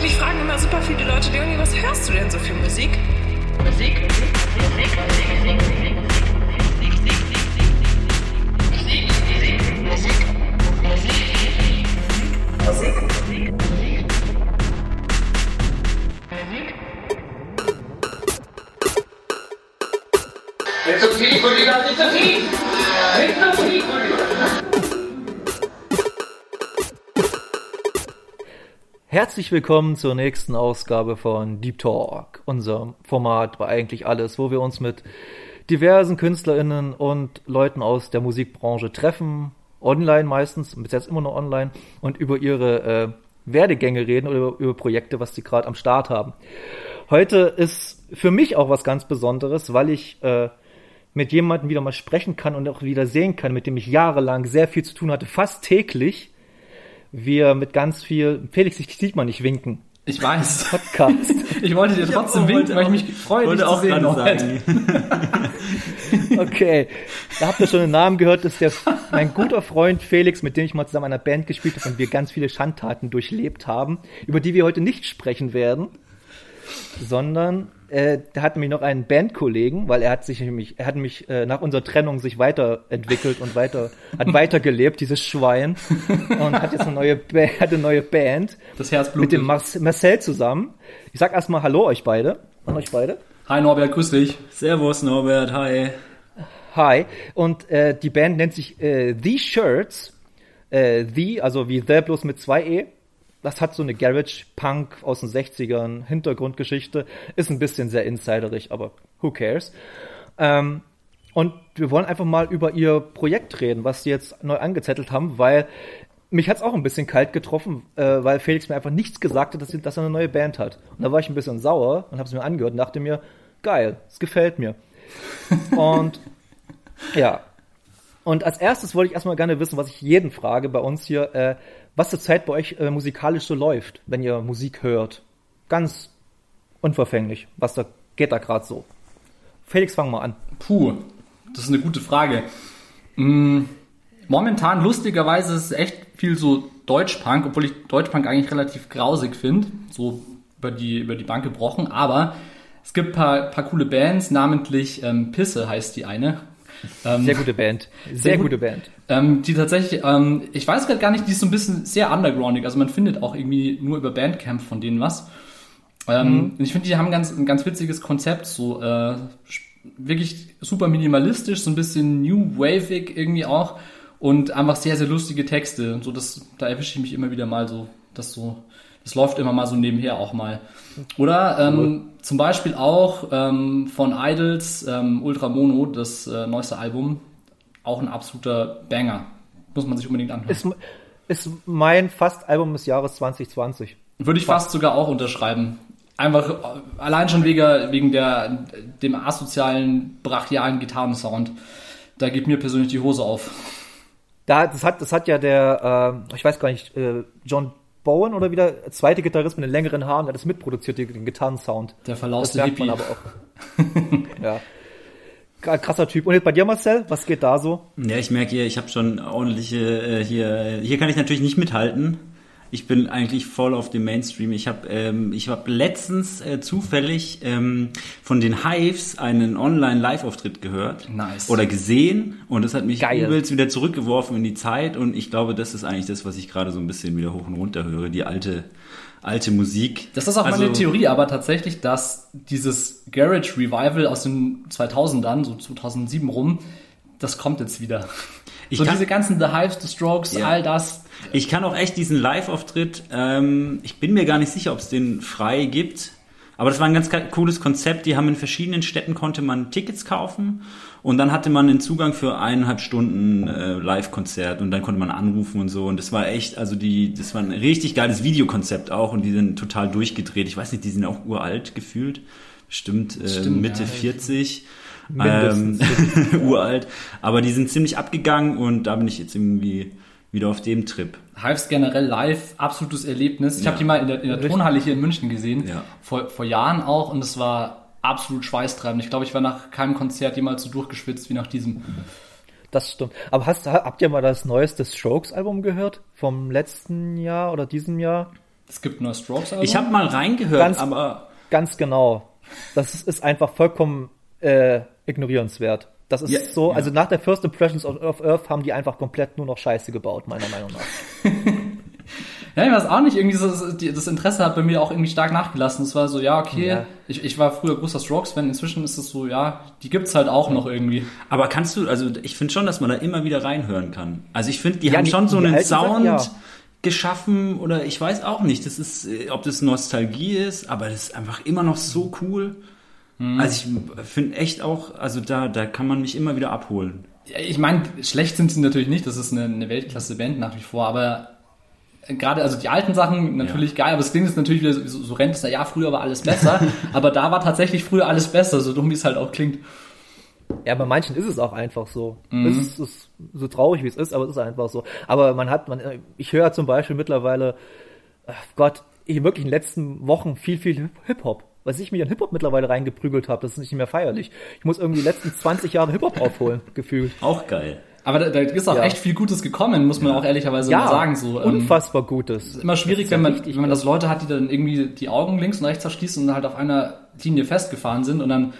Mich fragen immer super viele Leute, Leonie, was hörst du denn so für Musik? Musik, Musik, Musik, Musik, Musik, Musik, Musik, Musik. Nicht so tief, Rüdiger, nicht so tief! Nicht so tief, Rüdiger! Herzlich willkommen zur nächsten Ausgabe von Deep Talk, unserem Format bei eigentlich alles, wo wir uns mit diversen KünstlerInnen und Leuten aus der Musikbranche treffen, online meistens, bis jetzt immer noch online, und über ihre äh, Werdegänge reden oder über, über Projekte, was sie gerade am Start haben. Heute ist für mich auch was ganz Besonderes, weil ich äh, mit jemandem wieder mal sprechen kann und auch wieder sehen kann, mit dem ich jahrelang sehr viel zu tun hatte, fast täglich. Wir mit ganz viel, Felix, ich sieht man nicht winken. Ich weiß. Podcast. Ich wollte dir trotzdem auch- winken, weil ich wollte mich freue, Wollte dich zu auch sehen. gerade sagen. Okay, da habt ihr schon den Namen gehört, das ist der, mein guter Freund Felix, mit dem ich mal zusammen in einer Band gespielt habe und wir ganz viele Schandtaten durchlebt haben, über die wir heute nicht sprechen werden, sondern äh, der hat nämlich noch einen Bandkollegen, weil er hat sich nämlich, er hat mich äh, nach unserer Trennung sich weiterentwickelt und weiter, hat weitergelebt, dieses Schwein, und hat jetzt eine neue, ba hat eine neue Band Das Herz mit dem Mar Marcel zusammen. Ich sag erstmal Hallo euch beide, an euch beide. Hi Norbert, grüß dich. Servus Norbert, hi. Hi. Und äh, die Band nennt sich äh, The Shirts. Äh, The, also wie The bloß mit zwei E. Das hat so eine Garage-Punk aus den 60ern, Hintergrundgeschichte. Ist ein bisschen sehr insiderig, aber who cares? Ähm, und wir wollen einfach mal über ihr Projekt reden, was sie jetzt neu angezettelt haben, weil mich hat's auch ein bisschen kalt getroffen, äh, weil Felix mir einfach nichts gesagt hat, dass, sie, dass er eine neue Band hat. Und da war ich ein bisschen sauer und habe es mir angehört und dachte mir, geil, es gefällt mir. und ja. Und als erstes wollte ich erstmal gerne wissen, was ich jeden frage bei uns hier, äh, was zurzeit bei euch äh, musikalisch so läuft, wenn ihr Musik hört. Ganz unverfänglich. Was da geht da gerade so? Felix, fang mal an. Puh, das ist eine gute Frage. Mm, Momentan, lustigerweise, ist es echt viel so Deutschpunk, obwohl ich Deutschpunk eigentlich relativ grausig finde. So über die, über die Bank gebrochen. Aber es gibt ein paar, paar coole Bands, namentlich ähm, Pisse heißt die eine. Ähm, Sehr gute Band. Sehr, gut. gute Band. Ähm, die tatsächlich, ähm, ich weiß gerade gar nicht, die ist so ein bisschen sehr undergroundig. Also man findet auch irgendwie nur über Bandcamp von denen was. Ähm, und Ich finde, die haben ganz, ein ganz witziges Konzept, so äh, wirklich super minimalistisch, so ein bisschen new wavig irgendwie auch und einfach sehr, sehr lustige Texte. So das, da erwische ich mich immer wieder mal so, das so, das läuft immer mal so nebenher auch mal. Oder ähm, zum Beispiel auch ähm, von Idols ähm, Ultra Mono, das äh, neueste Album, auch ein absoluter Banger. Muss man sich unbedingt anhören. Ist, ist mein fast Album des Jahres 2020. Würde ich fast sogar auch unterschreiben. Einfach äh, allein schon wegen, wegen der, dem asozialen, brachialen Gitarrensound. Da geht mir persönlich die Hose auf. Da, das hat, das hat ja der, äh, ich weiß gar nicht, äh, John Bowen oder wieder, zweite Gitarrist mit den längeren Haaren, der hat das mitproduziert, den, Gitarrensound. Der Das verlauste merkt man Hippie. aber auch. ja. Kr- Krasser Typ. Und jetzt bei dir, Marcel, was geht da so? Ja, ich merke hier, ich habe schon ordentliche äh, hier. Hier kann ich natürlich nicht mithalten. Ich bin eigentlich voll auf dem Mainstream. Ich habe ähm, ich hab letztens äh, zufällig ähm, von den Hives einen Online-Live-Auftritt gehört Nice. oder gesehen und das hat mich Geil. übelst wieder zurückgeworfen in die Zeit und ich glaube, das ist eigentlich das, was ich gerade so ein bisschen wieder hoch und runter höre, die alte alte Musik. Das ist auch Also- meine Theorie, aber tatsächlich, dass dieses Garage Revival aus den 2000ern, so 2007 rum, das kommt jetzt wieder. Ich so diese ganzen The Hives, The Strokes, Ja. all das. Ich kann auch echt diesen Live-Auftritt, ähm, ich bin mir gar nicht sicher, ob es den frei gibt, aber das war ein ganz cooles Konzept. Die haben in verschiedenen Städten konnte man Tickets kaufen und dann hatte man den Zugang für eineinhalb Stunden äh, Live-Konzert und dann konnte man anrufen und so und das war echt, also die, das war ein richtig geiles Videokonzept auch und die sind total durchgedreht. Ich weiß nicht, die sind auch uralt gefühlt, bestimmt, äh, Stimmt, Mitte ja. 40. Mindestens. Ähm, uralt. Aber die sind ziemlich abgegangen und da bin ich jetzt irgendwie wieder auf dem Trip. Hives generell live, absolutes Erlebnis. Ich Ja. habe die mal in der, in der. Tonhalle hier in München gesehen, Ja. vor, vor Jahren auch, und es war absolut schweißtreibend. Ich glaube, ich war nach keinem Konzert jemals so durchgeschwitzt wie nach diesem. Das stimmt. Aber hast, habt ihr mal das neueste Strokes-Album gehört? Vom letzten Jahr oder diesem Jahr? Es gibt ein neues Strokes-Album. Ich habe mal reingehört, Ganz- aber Ganz genau. Das ist- ist einfach vollkommen äh, ignorierenswert. Das ist Ja, so, ja. also nach der First Impressions of, Earth haben die einfach komplett nur noch Scheiße gebaut, meiner Meinung nach. Ja, ich weiß auch nicht, irgendwie das- das Interesse hat bei mir auch irgendwie stark nachgelassen. Es war so, ja, okay, Ja. Ich, ich war früher großer Strokes-Fan, inzwischen ist es so, ja, die gibt's halt auch noch irgendwie. Aber kannst du, also ich finde schon, dass man da immer wieder reinhören kann. Also ich finde, die Ja, haben die- schon so einen Sachen, Sound ja. geschaffen oder ich weiß auch nicht, das ist, äh, ob das Nostalgie ist, aber das ist einfach immer noch so cool. Mhm. Also ich finde echt auch, also da, da kann man mich immer wieder abholen. Ja, Ich meine, schlecht sind sie natürlich nicht, das ist eine, eine Weltklasse-Band nach wie vor, aber gerade, also die alten Sachen natürlich geil, aber es klingt jetzt natürlich wieder so, so rennt es, ja, früher war alles besser, aber da war tatsächlich früher alles besser, so dumm wie es halt auch klingt. Ja, bei manchen ist es auch einfach so. Mhm. Es ist, es ist so traurig, wie es ist, aber es ist einfach so. Aber man hat, man, ich höre zum Beispiel mittlerweile, ach Gott, ich wirklich in den letzten Wochen viel, viel Hip-Hop. Was ich mich an Hip-Hop mittlerweile reingeprügelt habe, das ist nicht mehr feierlich. Ich muss irgendwie die letzten 20 Jahre Hip-Hop aufholen, gefühlt. Auch geil. Aber da, da ist auch Ja. echt viel Gutes gekommen, muss man auch ehrlicherweise mal sagen. So, ähm, unfassbar Gutes. immer schwierig, ist ja wenn man, wenn man das Leute hat, die dann irgendwie die Augen links und rechts verschließen und halt auf einer Linie festgefahren sind und dann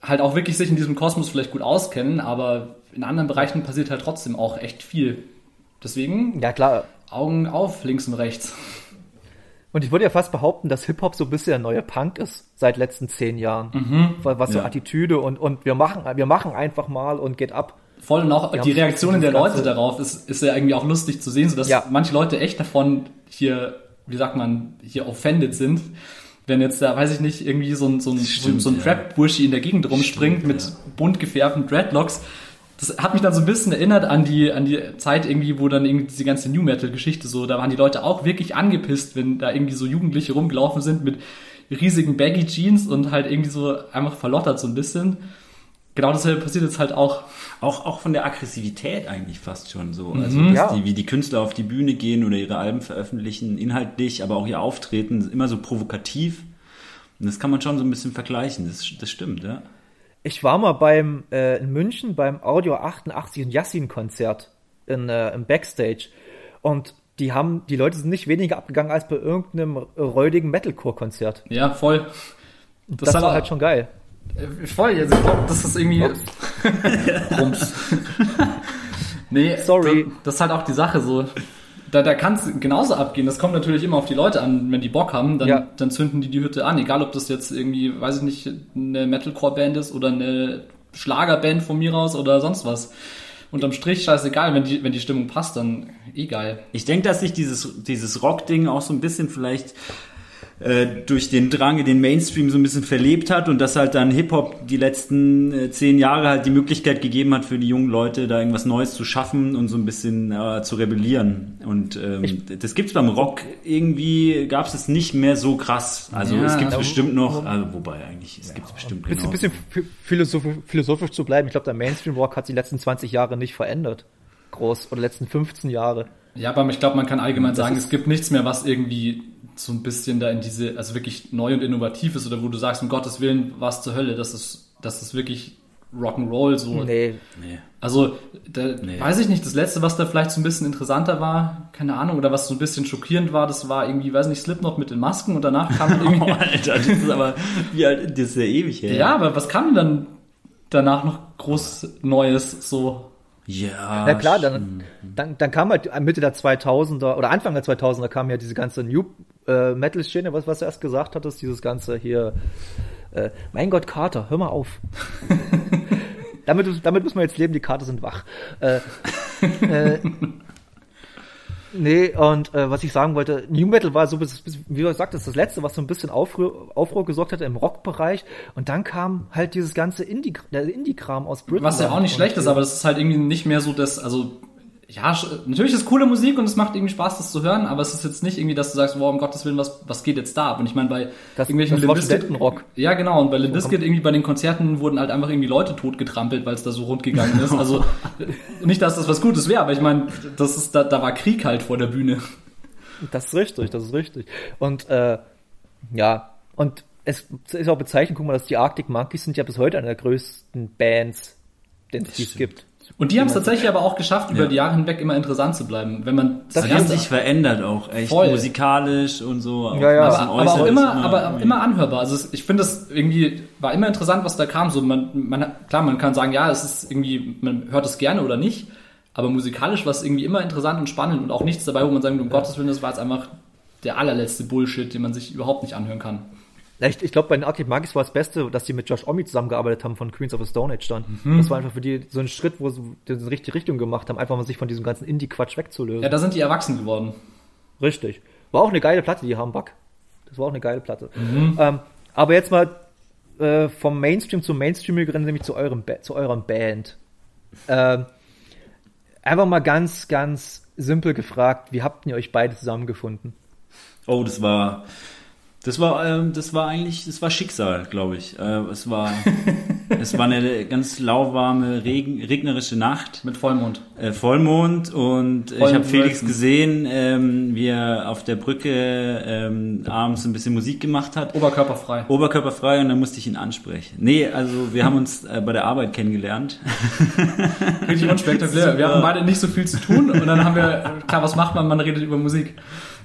halt auch wirklich sich in diesem Kosmos vielleicht gut auskennen, aber in anderen Bereichen passiert halt trotzdem auch echt viel. Deswegen Ja, klar. Augen auf, links und rechts. Und ich würde ja fast behaupten, dass Hip-Hop so ein bisschen der neue Punk ist seit letzten zehn Jahren. Mhm. Was, so Ja. Attitüde und, und wir machen, wir machen einfach mal und geht ab. Voll und auch Ja, die Reaktionen der Leute darauf ist, ist ja irgendwie auch lustig zu sehen, so dass Ja. manche Leute echt davon hier, wie sagt man, hier offended sind. Wenn jetzt da, weiß ich nicht, irgendwie so ein, so ein, Stimmt, so ein ja. Trap-Burschi in der Gegend rumspringt mit bunt gefärbten Dreadlocks. Das hat mich dann so ein bisschen erinnert an die, an die Zeit irgendwie, wo dann irgendwie diese ganze New Metal-Geschichte so, da waren die Leute auch wirklich angepisst, wenn da irgendwie so Jugendliche rumgelaufen sind mit riesigen Baggy Jeans und halt irgendwie so einfach verlottert so ein bisschen. Genau dasselbe passiert jetzt halt auch. Auch, auch von der Aggressivität eigentlich fast schon so. Also, Mhm. dass Ja. die, wie die Künstler auf die Bühne gehen oder ihre Alben veröffentlichen, inhaltlich, aber auch ihr Auftreten, ist immer so provokativ. Und das kann man schon so ein bisschen vergleichen. Das, das stimmt, ja. Ich war mal beim äh, in München beim Audio 88 und Yassin Konzert in, äh, im Backstage und die haben die Leute sind nicht weniger abgegangen als bei irgendeinem räudigen Metalcore Konzert. Ja, voll. Das, war halt schon geil. Äh, Voll, also ich glaube, das ist irgendwie. Rums. nee, Sorry. Das, das ist halt auch die Sache so. Da, da kann es genauso abgehen. Das kommt natürlich immer auf die Leute an. Wenn die Bock haben, dann, Ja. dann zünden die die Hütte an. Egal, ob das jetzt irgendwie, weiß ich nicht, eine Metalcore-Band ist oder eine Schlagerband von mir aus oder sonst was. Unterm Strich scheißegal, wenn die, wenn die Stimmung passt, dann eh geil. Ich denke, dass sich dieses, dieses Rock-Ding auch so ein bisschen vielleicht äh, durch den Drang in den Mainstream so ein bisschen verlebt hat und dass halt dann Hip-Hop die letzten äh, zehn Jahre halt die Möglichkeit gegeben hat für die jungen Leute, da irgendwas Neues zu schaffen und so ein bisschen äh, zu rebellieren. Und ähm, das gibt's beim Rock irgendwie, gab's es nicht mehr so krass. Also Ja, es gibt's aber- bestimmt noch, also, wobei eigentlich, es gibt's bestimmt genau. bisschen ph- philosophisch, philosophisch zu bleiben. Ich glaube, der Mainstream Rock hat sich die letzten 20 Jahre nicht verändert. Groß. Oder letzten 15 Jahre. Ja, aber ich glaube, man kann allgemein sagen, ist- es gibt nichts mehr, was irgendwie so ein bisschen da in diese, also wirklich neu und innovativ ist oder wo du sagst, um Gottes Willen, was zur Hölle, das ist, das ist wirklich Rock'n'Roll so. Nee. Nee. Also, da, Nee. weiß ich nicht, das letzte, was da vielleicht so ein bisschen interessanter war, keine Ahnung, oder was so ein bisschen schockierend war, das war irgendwie, weiß nicht, Slipknot mit den Masken und danach kam dann Oh, irgendwie, Alter, das ist aber, wie alt, das ist ja ewig her. ja, aber was kam denn dann danach noch groß Neues, so, Ja. Na klar, dann, dann, dann kam halt Mitte der 2000er oder Anfang der 2000er kam ja diese ganze New äh, Metal Szene, was, was du erst gesagt hattest, dieses ganze hier, äh, mein Gott, Carter, hör mal auf. damit, damit müssen wir jetzt leben, die Karte sind wach. Äh, äh, nee, und äh, was ich sagen wollte, New Metal war so, bis, bis, wie du sagtest, das letzte, was so ein bisschen Aufruhr, Aufruhr gesorgt hatte im Rockbereich. Und dann kam halt dieses ganze Indie, Indie-Kram aus Britain. Was ja auch nicht schlecht ist, aber das ist halt irgendwie nicht mehr so das, also ja, natürlich ist coole Musik und es macht irgendwie Spaß, das zu hören, aber es ist jetzt nicht irgendwie, dass du sagst, wow, um Gottes Willen, was, was geht jetzt da ab? Und ich meine, bei Das- irgendwelchen das Bizkit- Studentenrock. Ja, genau, und bei Limp Bizkit irgendwie bei den Konzerten wurden halt einfach irgendwie Leute totgetrampelt, weil es da so rund gegangen ist. Also nicht, dass das was Gutes wäre, aber ich meine, das ist, da, da war Krieg halt vor der Bühne. Das ist richtig, das ist richtig. Und äh, ja, und es ist auch bezeichnend, guck mal, dass die Arctic Monkeys sind ja bis heute eine der größten Bands, den es gibt. Und die haben es tatsächlich aber auch geschafft, über Ja. die Jahre hinweg immer interessant zu bleiben. Wenn man Das Die haben sich verändert auch, echt Voll. musikalisch und so. Ja, ja. aber, aber auch äußerlich immer, aber irgendwie. immer anhörbar. Also ich finde es irgendwie war immer interessant, was da kam. So man, man klar, man kann sagen, ja, es ist irgendwie, man hört es gerne oder nicht. Aber musikalisch war es irgendwie immer interessant und spannend und auch nichts dabei, wo man sagt, um Gottes Willen, das war jetzt einfach der allerletzte Bullshit, den man sich überhaupt nicht anhören kann. Ich, ich glaube, bei den Arctic Monkeys war das Beste, dass die mit Josh Omi zusammengearbeitet haben von Queens of the Stone Age dann. Mhm. Das war einfach für die so ein Schritt, wo sie die in die richtige Richtung gemacht haben, einfach mal sich von diesem ganzen Indie-Quatsch wegzulösen. Ja, da sind die erwachsen geworden. Richtig. War auch eine geile Platte, die haben Buck. Das war auch eine geile Platte. Ähm, aber jetzt mal äh, vom Mainstream zum Mainstreamigeren, nämlich zu eurem ba zu eurem Band. Ähm, einfach mal ganz, ganz simpel gefragt, wie habt ihr euch beide zusammengefunden? Oh, das war, das war, ähm, das war eigentlich, das war Schicksal, glaube ich. Äh, es war, es war eine ganz lauwarme, regen, regnerische Nacht, Mit Vollmond. äh, Vollmond und ich Vollmond habe Felix gesehen, ähm, wie er auf der Brücke ähm, abends ein bisschen Musik gemacht hat. Oberkörperfrei. Oberkörperfrei und dann musste ich ihn ansprechen. Nee, also wir haben uns äh, bei der Arbeit kennengelernt. Richtig unspektakulär. Wir hatten beide nicht so viel zu tun und dann haben wir, klar, was macht man? Man redet über Musik.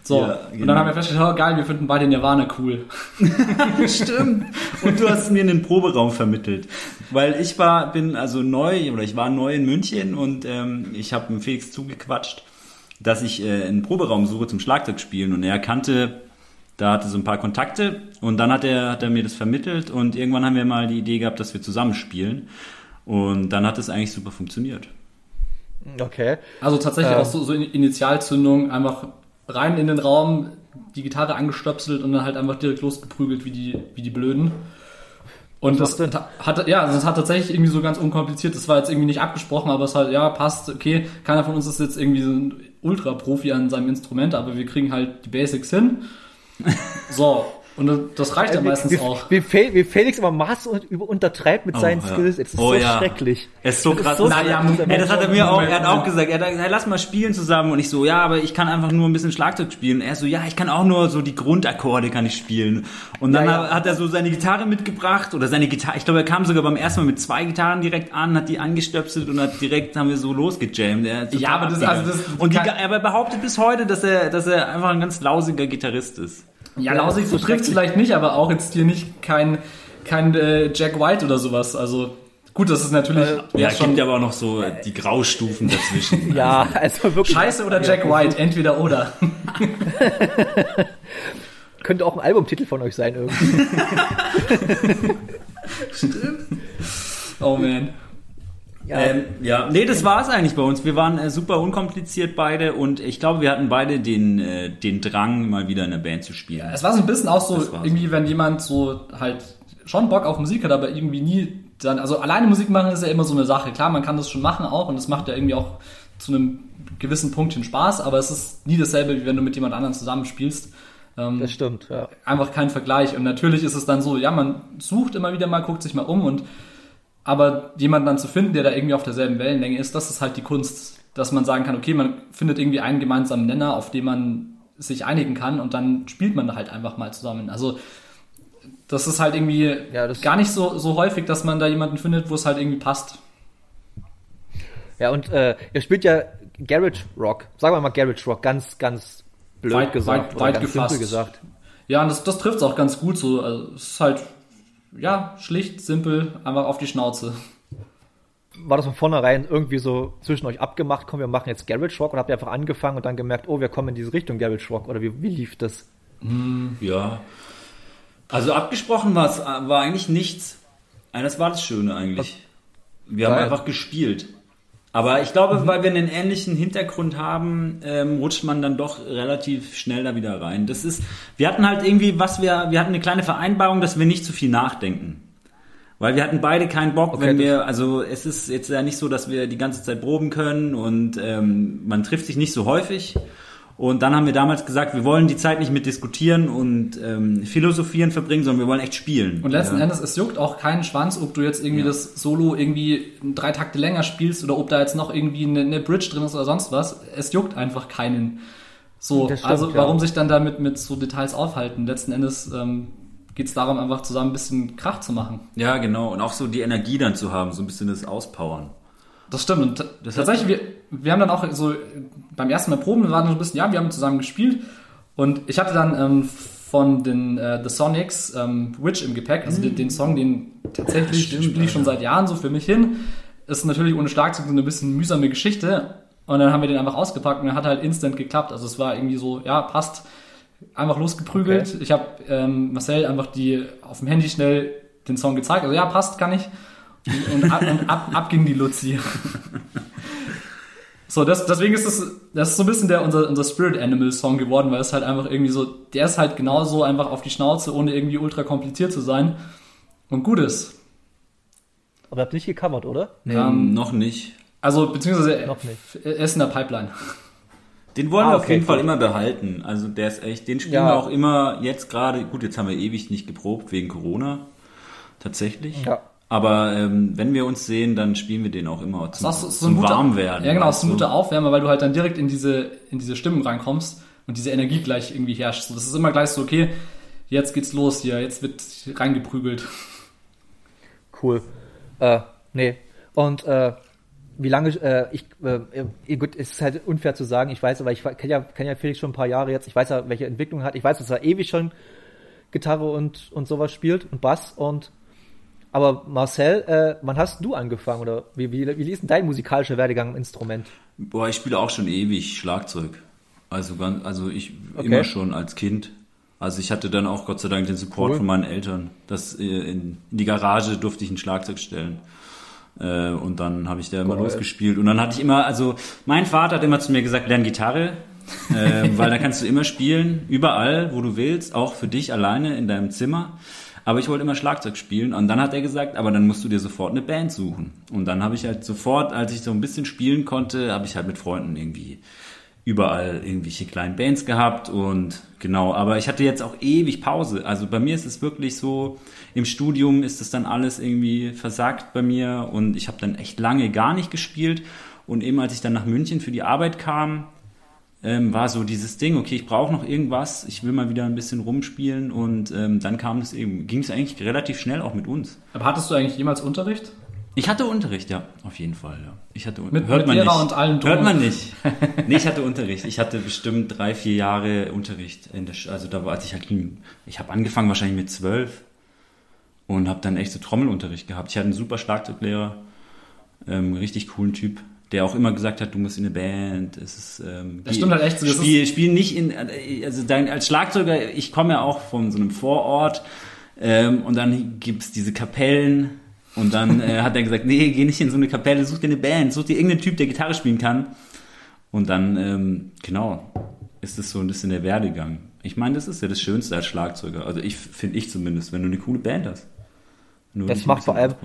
So, Ja, und genau. dann haben wir festgestellt, oh, geil, wir finden beide Nirvana cool. Stimmt. Und du hast mir einen Proberaum vermittelt. Weil ich war, bin also neu, oder ich war neu in München und ähm, ich habe dem Felix zugequatscht, dass ich äh, einen Proberaum suche zum Schlagzeugspielen. Und er kannte, da hatte so ein paar Kontakte und dann hat er, hat er mir das vermittelt und irgendwann haben wir mal die Idee gehabt, dass wir zusammen spielen. Und dann hat es eigentlich super funktioniert. Okay. Also tatsächlich Ähm. auch so, so in- Initialzündung, einfach rein in den Raum, die Gitarre angestöpselt und dann halt einfach direkt losgeprügelt wie die, wie die Blöden. Und das hat, ja, das hat tatsächlich irgendwie so ganz unkompliziert, das war jetzt irgendwie nicht abgesprochen, aber es halt, ja, passt, okay, keiner von uns ist jetzt irgendwie so ein Ultra-Profi an seinem Instrument, aber wir kriegen halt die Basics hin. So, und das- reicht ja wie, meistens wie, auch. Wie, wie Felix aber Maß und über untertreibt mit Oh, seinen ja. Skills. Es ist Oh, so ja. schrecklich. Es ist so Das krass. so Naja. Ja, das hat er mir auch, er hat auch gesagt, er hat gesagt, hey, lass mal spielen zusammen und ich so, ja, aber ich kann einfach nur ein bisschen Schlagzeug spielen. Er so, ja, ich kann auch nur so die Grundakkorde kann ich spielen. Und dann Ja, ja. hat er so seine Gitarre mitgebracht oder seine Gitarre, ich glaube, er kam sogar beim ersten Mal mit zwei Gitarren direkt an, hat die angestöpselt und hat direkt haben wir so losgejammt. Er Ja, aber das- also das- und die, aber er behauptet bis heute, dass er, dass er einfach ein ganz lausiger Gitarrist ist. Ja, Ja, lausig so trifft vielleicht nicht, aber auch jetzt hier nicht kein, kein äh, Jack White oder sowas. Also gut, das ist natürlich Ja, ja, es schon gibt aber auch noch so die Graustufen dazwischen. Ja, also wirklich. Scheiße oder Jack White, entweder oder. Könnte auch ein Albumtitel von euch sein irgendwie. Oh man. Ja. Ähm, ja, nee, das war es eigentlich bei uns. Wir waren äh, super unkompliziert beide und ich glaube, wir hatten beide den, äh, den Drang, mal wieder in der Band zu spielen. Es war so ein bisschen auch so, war so. irgendwie, wenn jemand so halt schon Bock auf Musik hat, aber irgendwie nie dann, also alleine Musik machen ist ja immer so eine Sache. Klar, man kann das schon machen auch und es macht ja irgendwie auch zu einem gewissen Punktchen Spaß, aber es ist nie dasselbe, wie wenn du mit jemand anderem zusammenspielst. Ähm, Das stimmt, ja. einfach kein Vergleich. Und natürlich ist es dann so, ja, man sucht immer wieder mal, guckt sich mal um und aber jemanden dann zu finden, der da irgendwie auf derselben Wellenlänge ist, das ist halt die Kunst, dass man sagen kann, okay, man findet irgendwie einen gemeinsamen Nenner, auf den man sich einigen kann und dann spielt man da halt einfach mal zusammen. Also das ist halt irgendwie Ja, gar nicht so, so häufig, dass man da jemanden findet, wo es halt irgendwie passt. Ja, und äh, ihr spielt ja Garage Rock. Sagen wir mal Garage Rock, ganz, ganz blöd Weit- gesagt. weit- weit ganz gefasst. gesagt. Ja, und das, das trifft es auch ganz gut so. Also es ist halt, ja, schlicht, simpel, einfach auf die Schnauze. War das von vornherein irgendwie so zwischen euch abgemacht, komm, wir machen jetzt Garage Rock oder habt ihr einfach angefangen und dann gemerkt, oh, wir kommen in diese Richtung Garage Rock oder wie, wie lief das? Ja. Also abgesprochen war es war eigentlich nichts. Ja, Das war das Schöne eigentlich. Wir haben einfach gespielt. Aber ich glaube, weil wir einen ähnlichen Hintergrund haben, ähm, rutscht man dann doch relativ schnell da wieder rein. Das ist, wir hatten halt irgendwie, was wir, wir hatten eine kleine Vereinbarung, dass wir nicht zu viel nachdenken. Weil wir hatten beide keinen Bock, Okay, wenn wir, also es ist jetzt ja nicht so, dass wir die ganze Zeit proben können und ähm, man trifft sich nicht so häufig. Und dann haben wir damals gesagt, wir wollen die Zeit nicht mit diskutieren und ähm, philosophieren verbringen, sondern wir wollen echt spielen. Und letzten ja. Endes, es juckt auch keinen Schwanz, ob du jetzt irgendwie Ja. das Solo irgendwie drei Takte länger spielst oder ob da jetzt noch irgendwie eine, eine Bridge drin ist oder sonst was. Es juckt einfach keinen. So, stimmt, also ja. warum sich dann damit mit so Details aufhalten? Letzten Endes ähm, geht es darum, einfach zusammen ein bisschen Krach zu machen. Ja, genau. Und auch so die Energie dann zu haben, so ein bisschen das Auspowern. Das stimmt. Und t- tatsächlich, wir, wir haben dann auch so beim ersten Mal Proben, wir waren so ein bisschen, ja, wir haben zusammen gespielt. Und ich hatte dann ähm, von den äh, The Sonics ähm, Witch im Gepäck, also den, den Song, den tatsächlich spiele ich schon seit Jahren so für mich hin. Ist natürlich ohne Schlagzeug so eine bisschen mühsame Geschichte. Und dann haben wir den einfach ausgepackt und er hat halt instant geklappt. Also es war irgendwie so, ja, passt. Einfach losgeprügelt. Okay. Ich habe ähm, Marcel einfach die auf dem Handy schnell den Song gezeigt. Also ja, passt, kann ich. Und, ab, und ab, ab ging die Luzi. So, das, deswegen ist das, das ist so ein bisschen der, unser, unser Spirit Animal Song geworden, weil es halt einfach irgendwie so, der ist halt genauso einfach auf die Schnauze, ohne irgendwie ultra kompliziert zu sein. Und gut ist. Aber ihr habt nicht gecovert, oder? Ähm, noch nicht. Also, beziehungsweise, Noch nicht. er ist in der Pipeline. Den wollen Ah, wir auf okay, jeden Fall cool. immer behalten. Also der ist echt, den spielen Ja. wir auch immer jetzt gerade. Gut, jetzt haben wir ewig nicht geprobt wegen Corona. Tatsächlich. Ja. Aber ähm, wenn wir uns sehen, dann spielen wir den auch immer zum, Das ist so zum ein guter, Warmwerden. Ja, genau, es ist ein guter Aufwärmer, weil du halt dann direkt in diese, in diese Stimmen reinkommst und diese Energie gleich irgendwie herrscht. So, das ist immer gleich so, okay, jetzt geht's los hier, jetzt wird reingeprügelt. Cool. Äh, nee. Und äh, wie lange, äh, ich, äh, äh, gut, es ist halt unfair zu sagen, ich weiß, aber ich kenne ja, kenn ja Felix schon ein paar Jahre jetzt, ich weiß ja, welche Entwicklung er hat, ich weiß, dass er ewig schon Gitarre und, und sowas spielt und Bass und aber Marcel, äh, wann hast du angefangen oder wie, wie, wie ist denn dein musikalischer Werdegang im Instrument? Boah, ich spiele auch schon ewig Schlagzeug. Also ganz, also ich Okay. immer schon als Kind. Also ich hatte dann auch Gott sei Dank den Support Cool. von meinen Eltern. Das äh, in, in die Garage durfte ich ein Schlagzeug stellen. Äh, und dann habe ich da immer Geil. losgespielt. Und dann hatte ich immer, also mein Vater hat immer zu mir gesagt, lern Gitarre. äh, weil da kannst du immer spielen, überall, wo du willst, auch für dich alleine in deinem Zimmer. Aber ich wollte immer Schlagzeug spielen und dann hat er gesagt, aber dann musst du dir sofort eine Band suchen. Und dann habe ich halt sofort, als ich so ein bisschen spielen konnte, habe ich halt mit Freunden irgendwie überall irgendwelche kleinen Bands gehabt und genau, aber ich hatte jetzt auch ewig Pause. Also bei mir ist es wirklich so, im Studium ist es dann alles irgendwie versagt bei mir und ich habe dann echt lange gar nicht gespielt und eben als ich dann nach München für die Arbeit kam, ähm, war so dieses Ding, okay, ich brauche noch irgendwas, ich will mal wieder ein bisschen rumspielen und ähm, dann kam es eben, ging es eigentlich relativ schnell auch mit uns. Aber hattest du eigentlich jemals Unterricht? Ich hatte Unterricht, ja, auf jeden Fall, ja. Ich hatte Mit- hört mit man Lehrer nicht. und drum Hört man nicht. nee, ich hatte Unterricht. Ich hatte bestimmt drei, vier Jahre Unterricht. In der, Sch- also da war, als ich halt, ich habe angefangen wahrscheinlich mit zwölf und habe dann echt so Trommelunterricht gehabt. Ich hatte einen super Schlagzeuglehrer, ähm, richtig coolen Typ, der auch immer gesagt hat, du musst in eine Band. Es ist, ähm, Das stimmt halt echt so, das Spiel, spiel nicht in, also dein, als Schlagzeuger, ich komme ja auch von so einem Vorort ähm, und dann gibt's diese Kapellen und dann äh, hat er gesagt, nee, geh nicht in so eine Kapelle, such dir eine Band, such dir irgendeinen Typ, der Gitarre spielen kann. Und dann, ähm, genau, ist es so ein bisschen der Werdegang. Ich meine, das ist ja das Schönste als Schlagzeuger. Also ich finde ich zumindest, wenn du eine coole Band hast. Du Das macht vor allem-.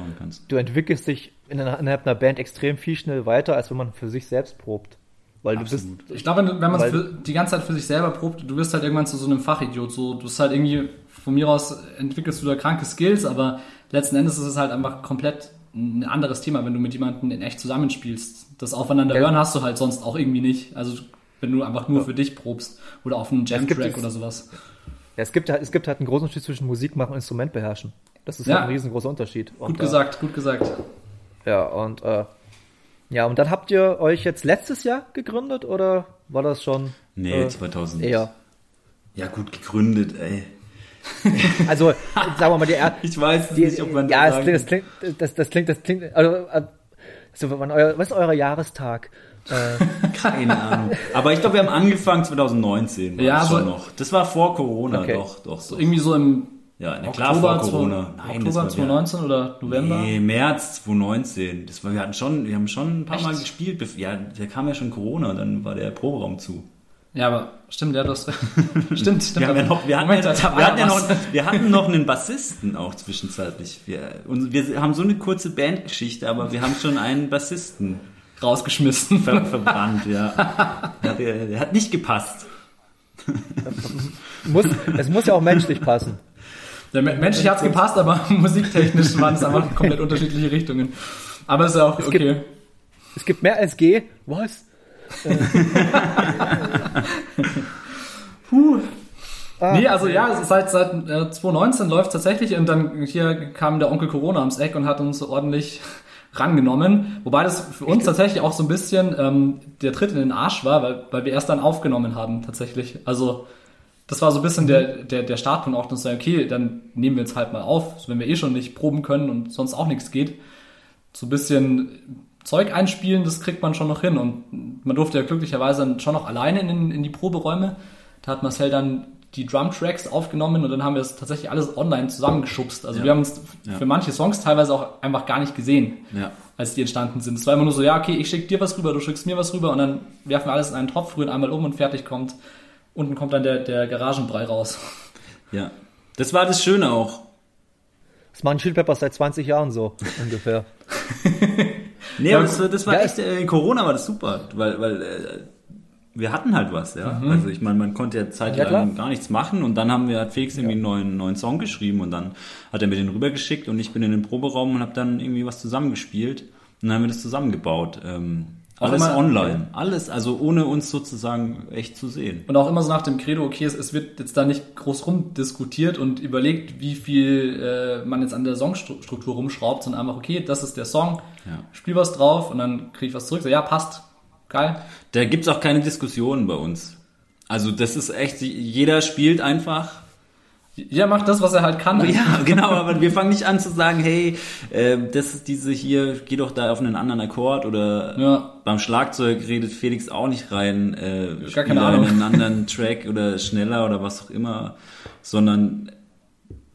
Du entwickelst dich in einer, innerhalb einer Band extrem viel schnell weiter, als wenn man für sich selbst probt. Weil Absolut. du bist, Ich glaube, wenn, man die ganze Zeit für sich selber probt, du wirst halt irgendwann zu so einem Fachidiot. So, du bist halt irgendwie, von mir aus entwickelst du da kranke Skills, aber letzten Endes ist es halt einfach komplett ein anderes Thema, wenn du mit jemandem in echt zusammenspielst. Das Aufeinander Ja. hören hast du halt sonst auch irgendwie nicht. Also wenn du einfach nur für dich probst oder auf einem gibt Jam-Track oder sowas. ja, es gibt halt, es gibt halt einen großen Unterschied zwischen Musik machen und Instrument beherrschen. Das ist Ja. halt ein riesengroßer Unterschied. Und, Gut äh, gesagt, gut gesagt. Ja, und äh, ja, und dann habt ihr euch jetzt letztes Jahr gegründet oder war das schon? Nee, äh, 2000. eher. Ja, gut gegründet, ey. Also, sagen wir mal, die, er- Ich weiß die nicht, ob man ja, das klingt, das klingt, das, das klingt, das klingt, also, äh, so, wann euer, was ist euer Jahrestag? Äh, Keine Ahnung. Aber ich glaube, wir haben angefangen 2019. War Ja, das schon aber- noch. Das war vor Corona, Okay. doch, doch. So doch. irgendwie so im Ja, na klar, Oktober, vor Corona. zwei- Nein, Oktober war 2019 oder November? Nee, März 2019. Das war, wir hatten schon, wir haben schon ein paar Echt? Mal gespielt. Ja, da kam ja schon Corona, dann war der Proberaum zu. Ja, aber stimmt, ja, du hast recht. stimmt, stimmt. Wir, haben ja noch, wir, hatten, Moment, ja, wir, hatten ja noch, wir hatten noch einen Bassisten auch zwischenzeitlich. Wir, und wir haben so eine kurze Bandgeschichte, aber wir haben schon einen Bassisten rausgeschmissen. ver verbrannt, ja. ja der, der hat nicht gepasst. muss, es muss ja auch menschlich passen. Me- menschlich hat's gepasst, aber musiktechnisch waren es einfach komplett unterschiedliche Richtungen. Aber ist ja auch gibt- okay. Es gibt mehr als G. Was? Puh. Ah, Nee, also ja, seit, seit äh, 2019 läuft tatsächlich und dann hier kam der Onkel Corona ums Eck und hat uns ordentlich rangenommen. Wobei das für uns tatsächlich auch so ein bisschen ähm, der Tritt in den Arsch war, weil, weil wir erst dann aufgenommen haben tatsächlich. Also das war so ein bisschen der, der, der Startpunkt auch, dass wir sagen, okay, dann nehmen wir jetzt halt mal auf, wenn wir eh schon nicht proben können und sonst auch nichts geht. So ein bisschen Zeug einspielen, das kriegt man schon noch hin. Und man durfte ja glücklicherweise dann schon noch alleine in, in die Proberäume. Da hat Marcel dann die Drum-Tracks aufgenommen und dann haben wir es tatsächlich alles online zusammengeschubst. Also Ja. wir haben uns Ja. für manche Songs teilweise auch einfach gar nicht gesehen, Ja. als die entstanden sind. Es war immer nur so, ja, okay, ich schicke dir was rüber, du schickst mir was rüber und dann werfen wir alles in einen Topf, rühren einmal um und fertig kommt. Unten kommt dann der, der Garagenbrei raus. Ja. Das war das Schöne auch. Das machen Chili Peppers seit 20 Jahren so, ungefähr. Nee, aber das, das war Ja, echt, äh, in Corona war das super, weil, weil äh, wir hatten halt was, ja. Also ich meine, man konnte ja zeitlang Ja, gar nichts machen und dann haben wir, hat Felix irgendwie einen neuen, neuen Song geschrieben und dann hat er mir den rübergeschickt und ich bin in den Proberaum und habe dann irgendwie was zusammengespielt und dann haben wir das zusammengebaut. Ähm, alles immer- online, alles, also ohne uns sozusagen echt zu sehen. Und auch immer so nach dem Credo, okay, es, es wird jetzt da nicht groß rumdiskutiert und überlegt, wie viel äh, man jetzt an der Songstruktur rumschraubt, sondern einfach, okay, das ist der Song, Ja. spiel was drauf und dann kriege ich was zurück. So, ja, passt, geil. Da gibt's auch keine Diskussionen bei uns. Also das ist echt, jeder spielt einfach Ja, macht das, was er halt kann. Ja, genau, aber wir fangen nicht an zu sagen, hey, äh, das ist diese hier, geh doch da auf einen anderen Akkord oder Ja. beim Schlagzeug redet Felix auch nicht rein, äh, Gar keine Ahnung. einen anderen Track oder schneller oder was auch immer, sondern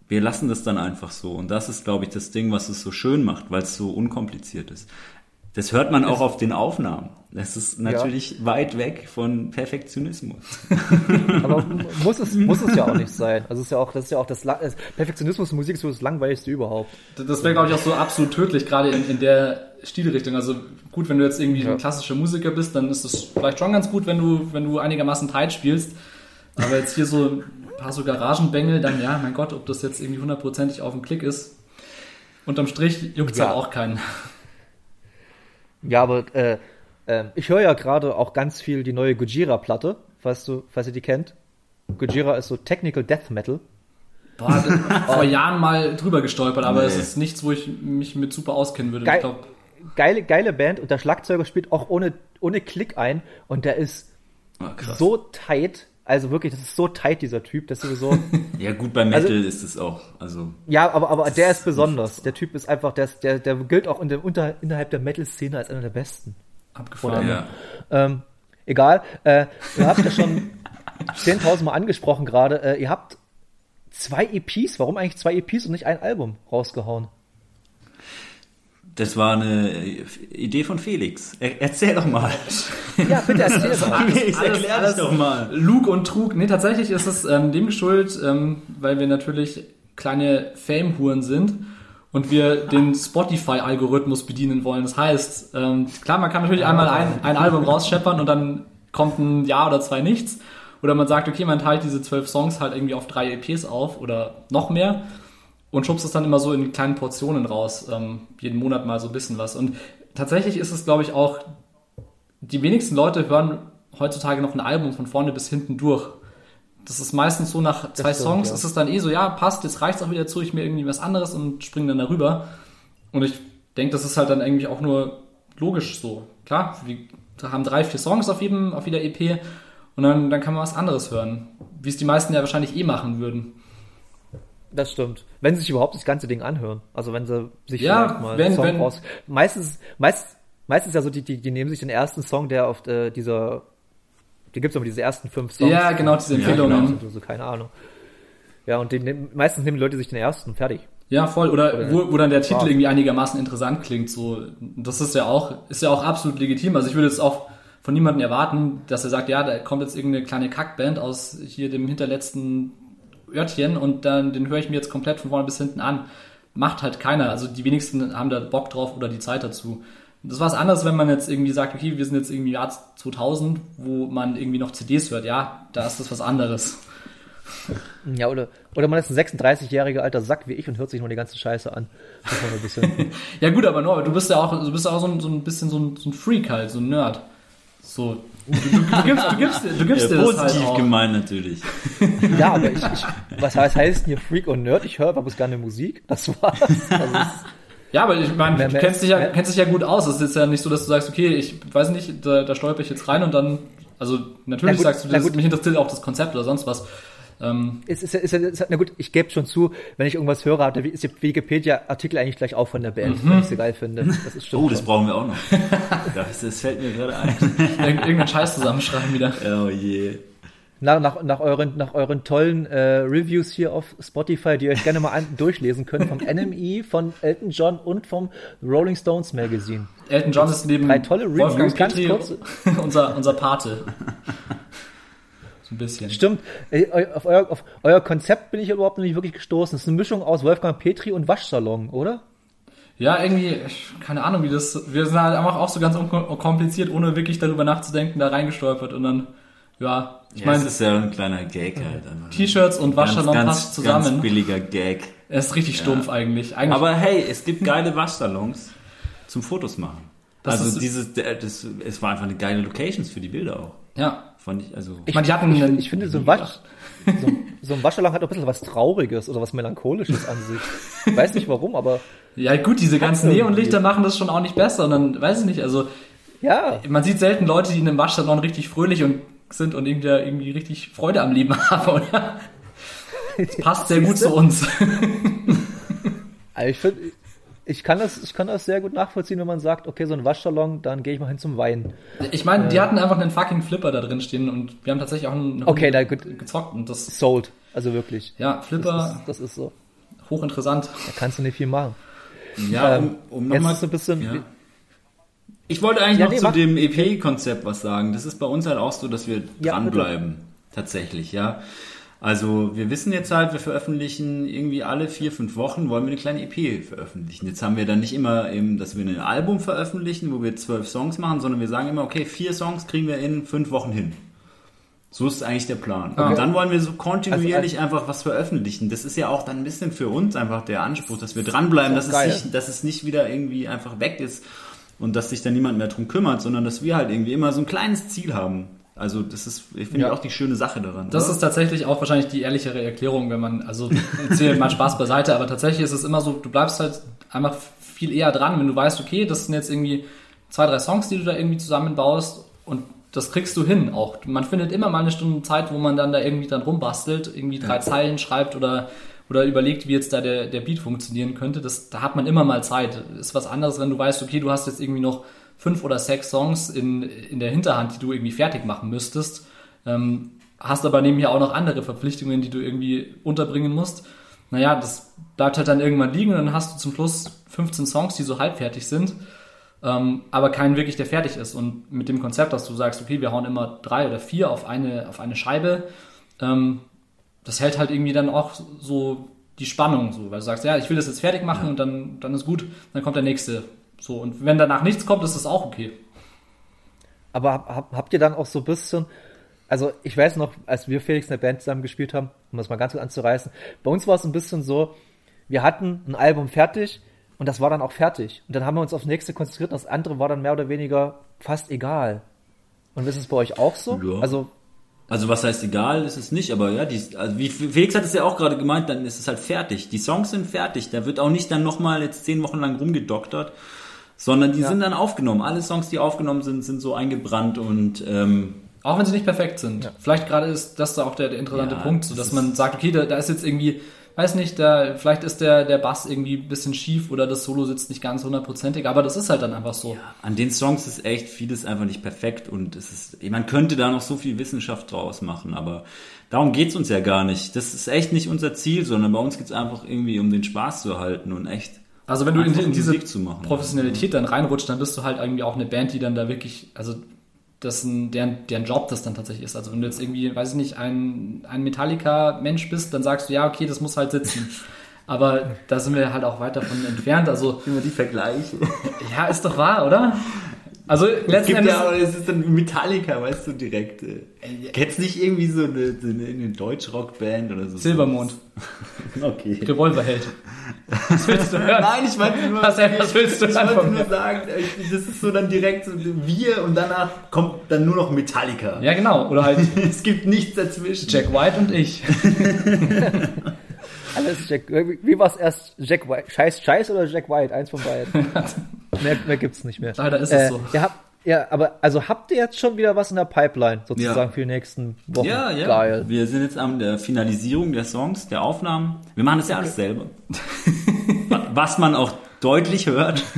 wir lassen das dann einfach so. Und das ist, glaube ich, das Ding, was es so schön macht, weil es so unkompliziert ist. Das hört man auch auf den Aufnahmen. Das ist natürlich weit weg von Perfektionismus. Aber muss es, muss es ja auch nicht sein. Also es ist ja auch, das ist ja auch das, Perfektionismus in Musik ist so das langweiligste überhaupt. Das wäre, glaube ich, auch so absolut tödlich, gerade in, in der Stilrichtung. Also gut, wenn du jetzt irgendwie Ja. ein klassischer Musiker bist, dann ist es vielleicht schon ganz gut, wenn du, wenn du einigermaßen tight spielst. Aber jetzt hier so ein paar so Garagenbengel, dann ja, mein Gott, ob das jetzt irgendwie hundertprozentig auf den Klick ist. Unterm Strich juckt's Ja. halt auch keinen. Ja, aber äh, äh, ich höre ja gerade auch ganz viel die neue Gojira-Platte, falls du, falls ihr die kennt. Gojira ist so Technical Death Metal. Boah, das- vor Jahren mal drüber gestolpert, aber Nee. es ist nichts, wo ich mich mit super auskennen würde. Geil. Ich glaub, Geile, geile Band und der Schlagzeuger spielt auch ohne, ohne Klick ein und der ist Ah, krass. so tight. Also wirklich, das ist so tight, dieser Typ, das ist so. Ja gut, bei Metal Also- ist es auch. Also ja, aber, aber der ist besonders. Der Typ ist einfach, der, ist, der, der gilt auch in der, unter, innerhalb der Metal-Szene als einer der besten. abgefahren. ja. Ähm, egal. Äh, ihr habt ja schon 10.000 Mal angesprochen gerade. Äh, ihr habt zwei EPs. Warum eigentlich zwei EPs und nicht ein Album rausgehauen? Das war eine Idee von Felix. Er, erzähl doch mal. Ja, bitte erzähl es mal. Felix, erklär das doch mal. Lug und Trug. Nee, tatsächlich ist es ähm, dem geschuldet, ähm, weil wir natürlich kleine Fame-Huren sind und wir den Spotify-Algorithmus bedienen wollen. Das heißt, ähm, klar, man kann natürlich einmal ein, ein Album rausscheppern und dann kommt ein Jahr oder zwei nichts. Oder man sagt, okay, man teilt diese zwölf Songs halt irgendwie auf drei EPs auf oder noch mehr und schubst es dann immer so in kleinen Portionen raus. Ähm, jeden Monat mal so ein bisschen was. Und tatsächlich ist es, glaube ich, auch die wenigsten Leute hören heutzutage noch ein Album von vorne bis hinten durch. Das ist meistens so nach zwei stimmt, Songs, ja. ist es dann eh so, ja, passt, jetzt reicht's auch wieder zu, ich mir irgendwie was anderes und springe dann darüber. Und ich denke, das ist halt dann irgendwie auch nur logisch so. Klar, wir haben drei, vier Songs auf jedem, auf jeder EP und dann, dann kann man was anderes hören. Wie es die meisten ja wahrscheinlich eh machen würden. Das stimmt. Wenn sie sich überhaupt das ganze Ding anhören. Also wenn sie sich Ja, mal wenn- Song wenn- raus. Meistens, meist, meistens ja so, die, die, die nehmen sich den ersten Song, der auf äh, dieser. Die gibt's aber diese ersten fünf Songs. Ja, genau, diese Empfehlungen. So, so, keine Ahnung. Ja, und die, nehmen- meistens nehmen die Leute sich den ersten, fertig. Ja, voll. Oder wo, wo dann der Titel Wow. irgendwie einigermaßen interessant klingt. So, das ist ja auch, ist ja auch absolut legitim. Also ich würde jetzt auch von niemandem erwarten, dass er sagt, ja, da kommt jetzt irgendeine kleine Kackband aus hier dem hinterletzten Örtchen und dann den höre ich mir jetzt komplett von vorne bis hinten an. Macht halt keiner. Also die wenigsten haben da Bock drauf oder die Zeit dazu. Das war was anderes, wenn man jetzt irgendwie sagt, okay, wir sind jetzt irgendwie Jahr 2000, wo man irgendwie noch CDs hört. Ja, da ist das was anderes. Ja, oder, oder man ist ein 36-jähriger alter Sack wie ich und hört sich nur die ganze Scheiße an. Ja gut, aber Norbert, du bist ja auch, du bist ja auch so ein, so ein bisschen so ein, so ein Freak halt, so ein Nerd. So, du, du, du gibst, du gibst, du gibst Ja, dir das positiv halt gemeint natürlich. ja, aber ich, ich was heißt, heißt denn hier Freak und Nerd? Ich höre aber bloß gerne Musik. Das war's. Also, Ja, aber ich meine, du kennst dich, ja, kennst dich ja gut aus. Es ist jetzt ja nicht so, dass du sagst, okay, ich weiß nicht, da, da stolper ich jetzt rein und dann, also natürlich Na gut, sagst du, na das, gut. mich interessiert auch das Konzept oder sonst was. Ähm, Es ist, ja- ist, ist, na gut, ich gebe schon zu, wenn ich irgendwas höre, hat der ist der Wikipedia-Artikel eigentlich gleich auch von der Band, wenn ich sie geil finde. Das ist schon. Oh, das brauchen wir auch noch. Das, das fällt mir gerade ein. irgend- irgendeinen Scheiß zusammenschreiben wieder. Oh je. nach, nach, nach, euren, nach euren tollen äh, Reviews hier auf Spotify, die ihr euch gerne mal an, durchlesen könnt, vom NME, von Elton John und vom Rolling Stones Magazine. Elton John ist neben Drei tolle Reviews, Wolfgang ganz Petri kurz. unser, unser Pate. Ein bisschen. Stimmt, äh, auf euer, auf euer Konzept bin ich überhaupt noch nicht wirklich gestoßen. Es ist eine Mischung aus Wolfgang Petri und Waschsalon, oder? Ja, irgendwie, keine Ahnung, wie das. Wir sind halt einfach auch so ganz unkompliziert, ohne wirklich darüber nachzudenken, da reingestolpert und dann, ja, ich Ich meine, es ist ja ein kleiner Gag halt. einfach. T-Shirts und Waschsalon ganz, passt zusammen. Ganz billiger Gag. Er ist richtig stumpf eigentlich. eigentlich Aber hey, es gibt geile Waschsalons zum Fotos machen. Das also ist- dieses, das, es war einfach eine geile Locations für die Bilder auch. ja. Fand ich, also. Ich meine, die hatten Ich, einen, ich finde, so ein, Wasch, so, so ein Waschsalon hat auch ein bisschen was Trauriges oder was Melancholisches an sich. Ich weiß nicht warum, aber ja gut, diese ganzen. Neonlichter machen das schon auch nicht besser. Und dann, weiß ich nicht, also ja, man sieht selten Leute, die in einem Waschsalon richtig fröhlich und sind und irgendwie, irgendwie richtig Freude am Leben haben, oder? Das passt sehr gut zu uns. also ich finde, ich kann das, ich kann das sehr gut nachvollziehen, wenn man sagt, okay, so ein Waschsalon, dann gehe ich mal hin zum Wein. Ich meine, die hatten einfach einen fucking Flipper da drin stehen und wir haben tatsächlich auch einen Okay, na gut, gezockt und das, sold, also wirklich. ja, Das Flipper, ist, das ist so. hochinteressant. Da kannst du nicht viel machen. ja, ähm, um, um Jetzt nochmal so ein bisschen, Ja. Ich wollte eigentlich Ja, noch nee, zu mach. dem EP-Konzept was sagen. Das ist bei uns halt auch so, dass wir Ja, dranbleiben. Tatsächlich, ja. Also wir wissen jetzt halt, wir veröffentlichen irgendwie alle vier, fünf Wochen, wollen wir eine kleine EP veröffentlichen. Jetzt haben wir dann nicht immer eben, dass wir ein Album veröffentlichen, wo wir zwölf Songs machen, sondern wir sagen immer, okay, vier Songs kriegen wir in fünf Wochen hin. So ist eigentlich der Plan. Ah. Und dann wollen wir so kontinuierlich einfach was veröffentlichen. Das ist ja auch dann ein bisschen für uns einfach der Anspruch, dass wir dranbleiben, Das dass es, nicht, dass es nicht wieder irgendwie einfach weg ist und dass sich dann niemand mehr drum kümmert, sondern dass wir halt irgendwie immer so ein kleines Ziel haben. Also das ist, ich finde Ja. auch die schöne Sache daran. Das oder? ist tatsächlich auch wahrscheinlich die ehrlichere Erklärung, wenn man, also erzählt mal Spaß beiseite, aber tatsächlich ist es immer so, du bleibst halt einfach viel eher dran, wenn du weißt, okay, das sind jetzt irgendwie zwei, drei Songs, die du da irgendwie zusammenbaust und das kriegst du hin auch. Man findet immer mal eine Stunde Zeit, wo man dann da irgendwie dann rumbastelt, irgendwie drei Zeilen schreibt oder, oder überlegt, wie jetzt da der, der Beat funktionieren könnte. Das, da hat man immer mal Zeit. Ist was anderes, wenn du weißt, okay, du hast jetzt irgendwie noch fünf oder sechs Songs in, in der Hinterhand, die du irgendwie fertig machen müsstest. Ähm, hast aber nebenher auch noch andere Verpflichtungen, die du irgendwie unterbringen musst. Naja, das bleibt halt dann irgendwann liegen und dann hast du zum Schluss 15 Songs, die so halbfertig sind, ähm, aber keinen wirklich, der fertig ist. Und mit dem Konzept, dass du sagst, okay, wir hauen immer drei oder vier auf eine, auf eine Scheibe, ähm, das hält halt irgendwie dann auch so die Spannung, so, weil du sagst, ja, ich will das jetzt fertig machen und dann, dann ist gut, dann kommt der nächste. So, und wenn danach nichts kommt, ist das auch okay. Aber hab, hab, habt ihr dann auch so ein bisschen, also ich weiß noch, als wir Felix in der Band zusammen gespielt haben, um das mal ganz kurz anzureißen, bei uns war es ein bisschen so, wir hatten ein Album fertig und das war dann auch fertig. Und dann haben wir uns aufs nächste konzentriert und das andere war dann mehr oder weniger fast egal. Und ist es bei euch auch so? Ja. Also, Also was heißt egal, ist es nicht, aber ja, die, also wie Felix hat es ja auch gerade gemeint, dann ist es halt fertig. Die Songs sind fertig, da wird auch nicht dann nochmal jetzt zehn Wochen lang rumgedoktert, sondern die sind dann aufgenommen. Alle Songs, die aufgenommen sind, sind so eingebrannt und ähm, Auch wenn sie nicht perfekt sind. Vielleicht gerade ist das da auch der, der interessante Ja, Punkt, so das dass man sagt, okay, da, da ist jetzt irgendwie, weiß nicht, da, vielleicht ist der, der Bass irgendwie ein bisschen schief oder das Solo sitzt nicht ganz hundertprozentig, aber das ist halt dann einfach so. an den Songs ist echt vieles einfach nicht perfekt und es ist, man könnte da noch so viel Wissenschaft draus machen, aber darum geht's uns ja gar nicht. Das ist echt nicht unser Ziel, sondern bei uns geht's einfach irgendwie um den Spaß zu erhalten und echt Also wenn du in, in diese machen. Professionalität dann reinrutscht, dann bist du halt irgendwie auch eine Band, die dann da wirklich, also das ein, deren, deren Job das dann tatsächlich ist. Also wenn du jetzt irgendwie, weiß ich nicht, ein, ein Metallica-Mensch bist, dann sagst du, ja, okay, das muss halt sitzen. Aber da sind wir halt auch weit davon entfernt. Also, immer die Vergleiche. ja, ist doch wahr, oder? Also Es letzten gibt Endes. ja, aber es ist dann Metallica, weißt du, direkt. Äh, kennst nicht irgendwie so eine, so eine, eine Deutsch-Rock-Band oder so? Silbermond, Okay. Revolverheld. Was willst du hören? Nein, ich meinte nur, Was- was willst du ich dann wollte nur sagen, ich- das ist so dann direkt so wir und danach kommt dann nur noch Metallica. Ja, genau. Oder halt Es gibt nichts dazwischen. Jack White und ich. Alles Jack, wie war es erst Jack White? Scheiß, Scheiß oder Jack White? Eins von beiden. mehr, mehr gibt's nicht mehr. Leider ist es so. Ja, habt, ja, aber also habt ihr jetzt schon wieder was in der Pipeline, sozusagen Ja. für die nächsten Wochen? Ja, ja. Geil. Wir sind jetzt an der Finalisierung der Songs, der Aufnahmen. Wir machen das ja alles selber. Was man auch deutlich hört.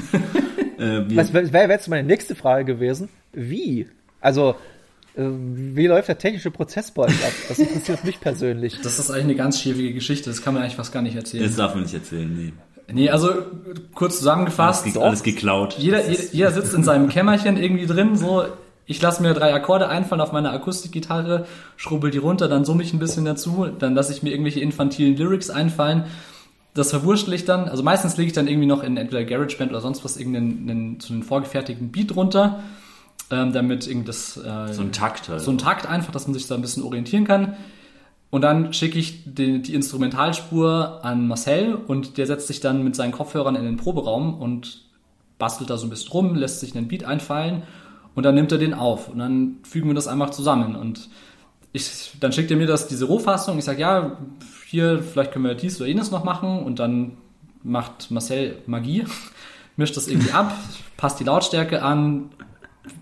Äh, wir, Was wäre wär jetzt meine nächste Frage gewesen? Wie? Also, äh, wie läuft der technische Prozess bei euch ab? Das interessiert mich persönlich. Das ist eigentlich eine ganz schwierige Geschichte, das kann man eigentlich fast gar nicht erzählen. das darf man nicht erzählen. Nee. Nee, also kurz zusammengefasst, Alles, alles geklaut. jeder, jeder, sitzt in seinem Kämmerchen irgendwie drin, so, ich lasse mir drei Akkorde einfallen auf meiner Akustikgitarre, schrubbel die runter, dann summe ich ein bisschen dazu, dann lasse ich mir irgendwelche infantilen Lyrics einfallen. Das verwurschtel ich dann, also meistens lege ich dann irgendwie noch in entweder GarageBand oder sonst was irgendeinen einen, so einen vorgefertigten Beat runter, ähm, damit irgendwie das äh, so ein Takt halt. so ein Takt einfach, dass man sich da ein bisschen orientieren kann. Und dann schicke ich die, die Instrumentalspur an Marcel und der setzt sich dann mit seinen Kopfhörern in den Proberaum und bastelt da so ein bisschen rum, lässt sich einen Beat einfallen und dann nimmt er den auf. Und dann fügen wir das einfach zusammen. Und ich, dann schickt er mir das, diese Rohfassung, ich sage, ja, hier, vielleicht können wir dies oder jenes noch machen. Und dann macht Marcel Magie, mischt das irgendwie ab, passt die Lautstärke an,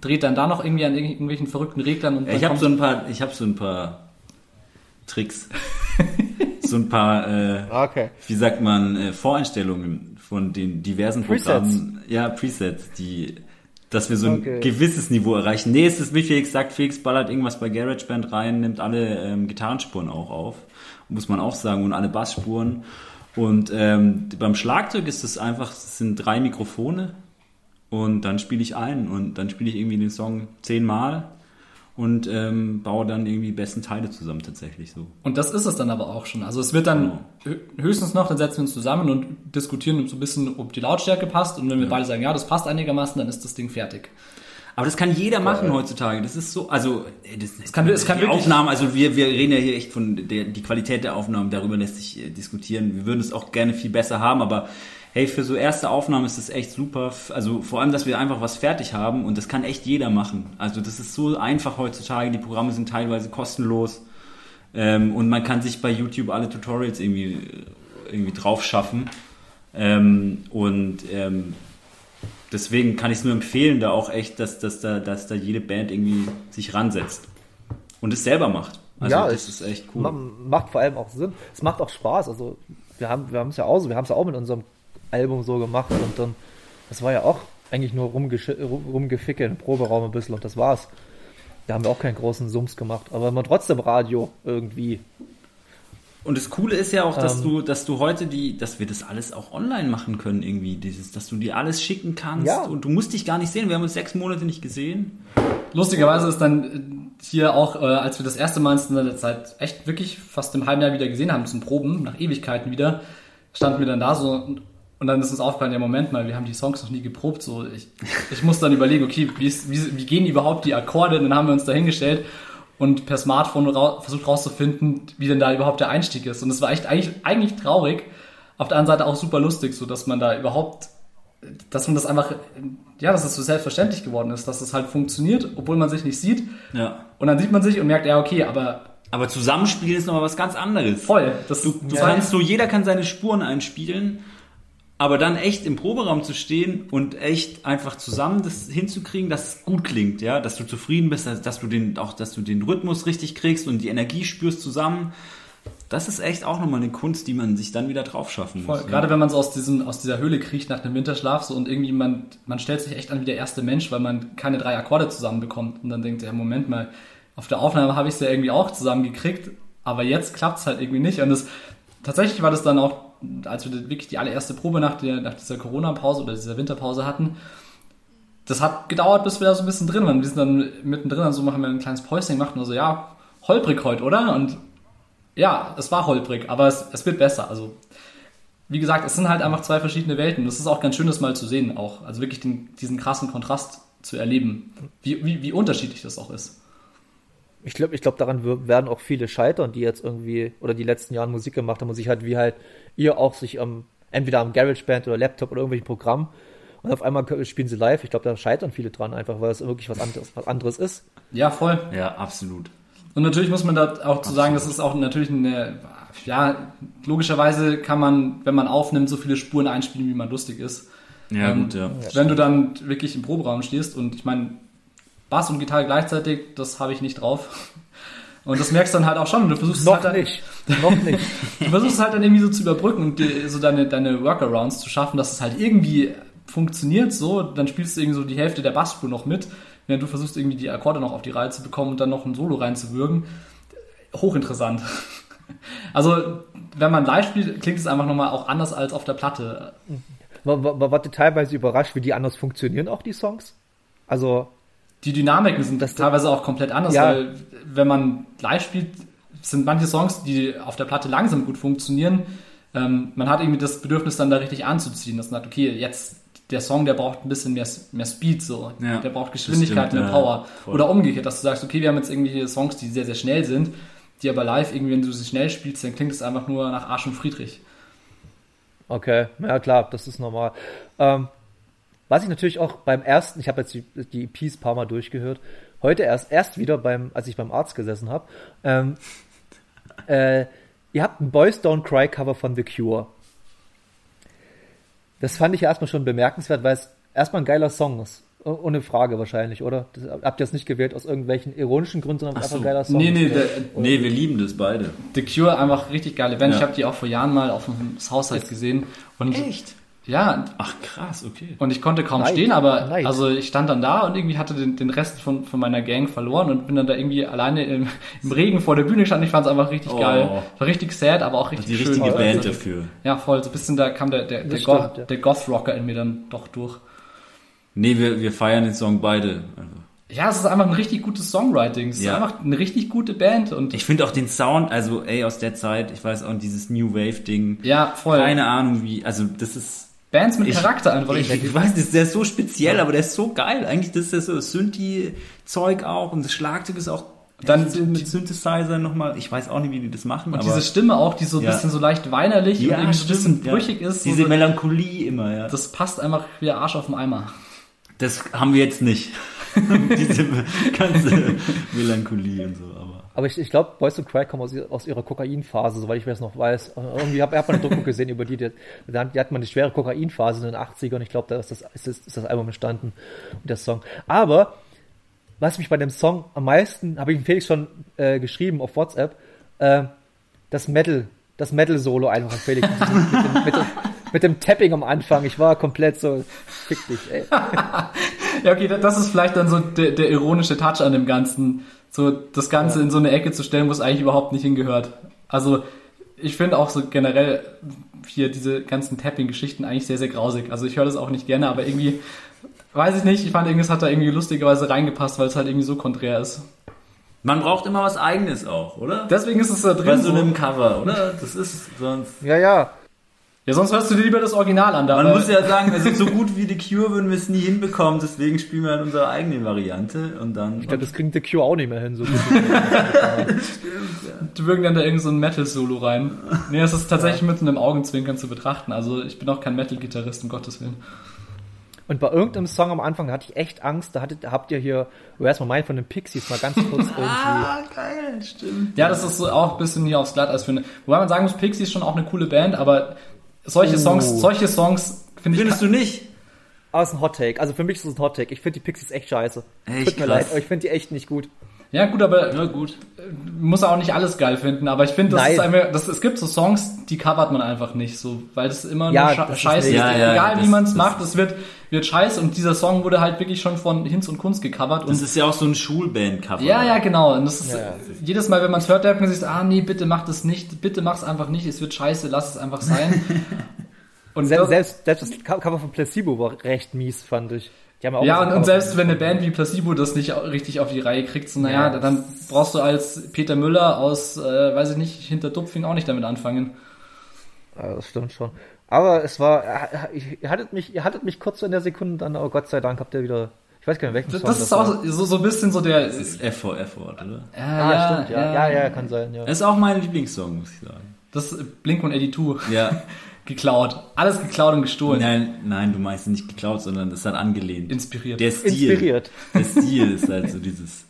dreht dann da noch irgendwie an irgendwelchen verrückten Reglern und ich habe so ein paar, ich habe so ein paar Tricks. so ein paar, äh, Okay. wie sagt man, äh, Voreinstellungen von den diversen Presets. Programmen. Ja, Presets, die, dass wir so ein Okay. gewisses Niveau erreichen. Nee, es ist wie Felix sagt, Felix ballert irgendwas bei GarageBand rein, nimmt alle ähm, Gitarrenspuren auch auf, muss man auch sagen, und alle Bassspuren. Und ähm, beim Schlagzeug ist es einfach, es sind drei Mikrofone und dann spiele ich ein und dann spiele ich irgendwie den Song zehnmal und ähm, baue dann irgendwie die besten Teile zusammen tatsächlich so. Und das ist es dann aber auch schon. Also es wird dann hö- höchstens noch, dann setzen wir uns zusammen und diskutieren so ein bisschen, ob die Lautstärke passt. Und wenn wir beide sagen, ja, das passt einigermaßen, dann ist das Ding fertig. Aber das kann jeder machen heutzutage. Das ist so, also äh, das, das kann- es kann die wirklich- Aufnahmen, also wir, wir reden ja hier echt von der die Qualität der Aufnahmen, darüber lässt sich äh, diskutieren. Wir würden es auch gerne viel besser haben, aber hey, für so erste Aufnahmen ist das echt super. Also vor allem, dass wir einfach was fertig haben und das kann echt jeder machen. Also das ist so einfach heutzutage. Die Programme sind teilweise kostenlos ähm, und man kann sich bei YouTube alle Tutorials irgendwie äh, irgendwie drauf schaffen. Ähm, und ähm, deswegen kann ich es nur empfehlen, da auch echt, dass, dass, da, dass da jede Band irgendwie sich ransetzt und es selber macht. Also Ja, das ist echt cool. Ma macht vor allem auch Sinn. Es macht auch Spaß. Also wir haben wir haben es ja auch so, wir haben es ja auch mit unserem Album so gemacht und dann das war ja auch eigentlich nur rumgesch- rum- rumgeficke im Proberaum ein bisschen und das war's. Da haben wir auch keinen großen Sums gemacht, aber man trotzdem Radio irgendwie. Und das Coole ist ja auch, dass Ähm. du, dass du heute die, dass wir das alles auch online machen können irgendwie, dieses, dass du dir alles schicken kannst Ja. und du musst dich gar nicht sehen. Wir haben uns sechs Monate nicht gesehen. Lustigerweise ist dann äh, hier auch, äh, als wir das erste Mal uns in der Zeit echt wirklich fast im halben Jahr wieder gesehen haben zum Proben, nach Ewigkeiten wieder, standen wir dann da so und, dann ist uns aufgefallen, ja Moment mal, wir haben die Songs noch nie geprobt, so ich, ich muss dann überlegen, okay, wie, ist, wie, wie gehen überhaupt die Akkorde? Und dann haben wir uns da hingestellt und per Smartphone rau versucht rauszufinden, wie denn da überhaupt der Einstieg ist. Und es war echt eigentlich, eigentlich traurig, auf der anderen Seite auch super lustig, so dass man da überhaupt dass man das einfach, ja, dass es so selbstverständlich geworden ist, dass es halt funktioniert, obwohl man sich nicht sieht. Ja. Und dann sieht man sich und merkt, ja, okay, aber Aber zusammenspielen ist nochmal was ganz anderes. voll. Das, Du, du kannst so, jeder kann seine Spuren einspielen, aber dann echt im Proberaum zu stehen und echt einfach zusammen das hinzukriegen, dass es gut klingt, ja, dass du zufrieden bist, dass, dass du den, auch, dass du den Rhythmus richtig kriegst und die Energie spürst zusammen. Das ist echt auch nochmal eine Kunst, die man sich dann wieder drauf schaffen muss. voll. Gerade wenn man so aus, diesem, aus dieser Höhle kriecht nach einem Winterschlaf so und irgendwie man, man stellt sich echt an wie der erste Mensch, weil man keine drei Akkorde zusammenbekommt und dann denkt, ja, Moment mal, auf der Aufnahme habe ich es ja irgendwie auch zusammengekriegt, aber jetzt klappt es halt irgendwie nicht. Und das, tatsächlich war das dann auch, als wir wirklich die allererste Probe nach, der, nach dieser Corona-Pause oder dieser Winterpause hatten, das hat gedauert, bis wir da so ein bisschen drin waren. Wir sind dann mittendrin, so machen wir ein kleines Päuschen gemacht und so, ja, holprig heute, oder? Und ja, es war holprig, aber es, es wird besser. Also, wie gesagt, es sind halt einfach zwei verschiedene Welten. Das ist auch ganz schön, das mal zu sehen, auch. Also wirklich den, diesen krassen Kontrast zu erleben, wie, wie, wie unterschiedlich das auch ist. Ich glaube, ich glaube, daran werden auch viele scheitern, die jetzt irgendwie oder die letzten Jahren Musik gemacht haben und sich halt wie halt ihr auch sich am entweder am GarageBand oder Laptop oder irgendwelchen Programm und auf einmal spielen sie live. Ich glaube, da scheitern viele dran einfach, weil es wirklich was anderes, was anderes ist. Ja, voll. Ja, absolut. Und natürlich muss man da auch zu sagen, das ist auch natürlich eine, ja, logischerweise kann man, wenn man aufnimmt, so viele Spuren einspielen, wie man lustig ist. Ja, Ähm, gut, ja. Wenn du dann wirklich im Proberaum stehst und ich meine, Bass und Gitarre gleichzeitig, das habe ich nicht drauf. Und das merkst du dann halt auch schon. Und du versuchst es Noch halt dann, nicht. Noch nicht. Du versuchst es halt dann irgendwie so zu überbrücken und dir so deine, deine Workarounds zu schaffen, dass es halt irgendwie funktioniert so. Dann spielst du irgendwie so die Hälfte der Bassspur noch mit, während du versuchst irgendwie die Akkorde noch auf die Reihe zu bekommen und dann noch ein Solo reinzuwürgen. Hochinteressant. Also, wenn man live spielt, klingt es einfach nochmal auch anders als auf der Platte. War, war, war, warte teilweise überrascht, wie die anders funktionieren, auch die Songs. Also, Die Dynamiken sind Das- teilweise auch komplett anders, Ja. weil wenn man live spielt, sind manche Songs, die auf der Platte langsam gut funktionieren. Ähm, man hat irgendwie das Bedürfnis, dann da richtig anzuziehen, dass man sagt, okay, jetzt der Song, der braucht ein bisschen mehr, mehr Speed, so. Ja, der braucht das Geschwindigkeit, stimmt, mehr ja, Power. voll. Oder umgekehrt, dass du sagst, okay, wir haben jetzt irgendwelche Songs, die sehr, sehr schnell sind, die aber live irgendwie, wenn du sie schnell spielst, dann klingt es einfach nur nach Arsch und Friedrich. okay, ja klar, das ist normal. Ähm, was ich natürlich auch beim ersten, ich habe jetzt die, die EPs ein paar Mal durchgehört, heute erst, erst wieder beim, als ich beim Arzt gesessen habe, ähm, äh, ihr habt ein Boys Don't Cry Cover von The Cure. Das fand ich ja erstmal schon bemerkenswert, weil es erstmal ein geiler Song ist. Oh- Ohne Frage wahrscheinlich, oder? Das, habt ihr es nicht gewählt aus irgendwelchen ironischen Gründen, sondern Ach einfach so. ein geiler Song? Nee, nee, ist. der, Nee, wir lieben das beide. The Cure einfach richtig geile Band. Ja. Ich habe die auch vor Jahren mal auf dem Southside gesehen. Und Echt? Ja, Ach krass, okay. Und ich konnte kaum Neid. stehen, aber Neid. also ich stand dann da und irgendwie hatte den, den Rest von, von meiner Gang verloren und bin dann da irgendwie alleine im, im Regen vor der Bühne gestanden. Ich fand es einfach richtig Oh. geil. War richtig sad, aber auch richtig Die schön. richtige Also, Band dafür. Ja, voll. So ein bisschen da kam der, der, der, stimmt, ja. der Goth-Rocker in mir dann doch durch. Nee, wir, wir feiern den Song beide. Also, Ja, es ist einfach ein richtig gutes Songwriting. Es Ja. ist einfach eine richtig gute Band und ich finde auch den Sound, also ey, aus der Zeit, ich weiß auch, dieses New Wave-Ding. ja, voll. Keine Ahnung wie, also das ist. Bands mit Ich- Charakter einfach. Ich, ich weiß, das- der ist so speziell, aber der ist so geil. Eigentlich das ist ja so Synthi-Zeug auch und das Schlagzeug ist auch Dann so mit Synthesizer nochmal. Ich weiß auch nicht, wie die das machen, und aber diese Stimme auch, die so ein Ja. bisschen so leicht weinerlich und irgendwie so ein bisschen stimmt, ja. brüchig ist. Diese so, Melancholie immer, ja. Das, das passt einfach wie der Arsch auf dem Eimer. haben wir jetzt nicht. diese ganze Melancholie und so, aber. Ich, ich glaube, Boys Don't Cry kommen aus, aus ihrer Kokainphase, soweit ich mir das noch weiß. Irgendwie habe hab man eine Doku gesehen über die, die, die hat man die schwere Kokainphase in den 80ern. Ich glaube, da ist das, ist, das, ist das Album entstanden und der Song. Aber was mich bei dem Song am meisten, habe ich Felix schon äh, geschrieben auf WhatsApp, äh, das Metal, das Metal-Solo einfach an Felix. mit, dem, mit, dem, mit, dem, Tapping am Anfang. Ich war komplett so, fick dich, ey. Ja, okay, da- das ist vielleicht dann so der, der ironische Touch an dem Ganzen. So das Ganze in so eine Ecke zu stellen, wo es eigentlich überhaupt nicht hingehört. Also ich finde auch so generell hier diese ganzen Tapping-Geschichten eigentlich sehr, sehr grausig. Also ich höre das auch nicht gerne, aber irgendwie, weiß ich nicht, ich fand irgendwas hat da irgendwie lustigerweise reingepasst, weil es halt irgendwie so konträr ist. Man braucht immer was Eigenes auch, oder? Deswegen ist es da Bei drin. so So einem Cover, oder? Das ist sonst. Ja, ja. Ja, sonst hörst du dir lieber das Original an. Da, Man muss ja sagen, also so gut wie The Cure würden wir es nie hinbekommen, deswegen spielen wir halt unsere eigene Variante und dann. Ich glaube, das kriegt The Cure auch nicht mehr hin. So gut. Die würgen dann da irgend so ein Metal-Solo rein. Nee, es ist tatsächlich mit einem Augenzwinkern zu betrachten. Also ich bin auch kein Metal-Gitarrist, um Gottes Willen. Und bei irgendeinem Song am Anfang hatte ich echt Angst. Da hattet, habt ihr hier Where's My Mind von den Pixies mal ganz kurz irgendwie. Ah, geil, stimmt. Ja, das ist so auch ein bisschen hier aufs Glatteis finde. Wobei man sagen muss, Pixies ist schon auch eine coole Band, aber solche Songs, Oh. solche Songs finde ich. Findest du nicht? Ah, ist ein Hot Take. Also für mich ist es ein Hot Take. Ich finde die Pixies echt scheiße. Echt Tut mir krass. leid, aber ich finde die echt nicht gut. Ja, gut, aber Ja, gut. muss auch nicht alles geil finden. Aber ich finde, das Nein. ist einfach, das, es gibt so Songs, die covert man einfach nicht so, weil das immer Ja, nur das Scheiße ist. Ja, ja, Egal wie man es macht, es wird, wird scheiße und dieser Song wurde halt wirklich schon von Hinz und Kunst gecovert und Das ist ja auch so ein Schulband-Cover. Ja, ja, genau. Und das ist, jedes Mal, wenn man es hört, denkt man sich, ah nee, bitte mach das nicht, bitte mach's einfach nicht, es wird scheiße, lass es einfach sein. Und Selbst, selbst, selbst das Cover von Placebo war recht mies, fand ich. Die haben auch ja, und, und selbst wenn eine Band wie Placebo das nicht richtig auf die Reihe kriegt, so naja, Ja, dann brauchst du als Peter Müller aus, äh, weiß ich nicht, hinter Dupfing auch nicht damit anfangen. Ja, das stimmt schon. Aber es war, ich- ihr hattet mich, ihr hattet mich kurz so in der Sekunde, dann, oh Gott sei Dank habt ihr wieder, ich weiß gar nicht, welchen Das, Song das ist auch so, so ein bisschen so der, Das ist F for Effort, oder? Ah, stimmt, ja. Ja, ja, kann sein, ja. Das ist auch mein Lieblingssong, muss ich sagen. das ist Blink und 82 Ja. geklaut. Alles geklaut und gestohlen. Nein, nein, du meinst nicht geklaut, sondern das hat angelehnt. Inspiriert. Der Stil. Inspiriert. Der Stil ist halt so dieses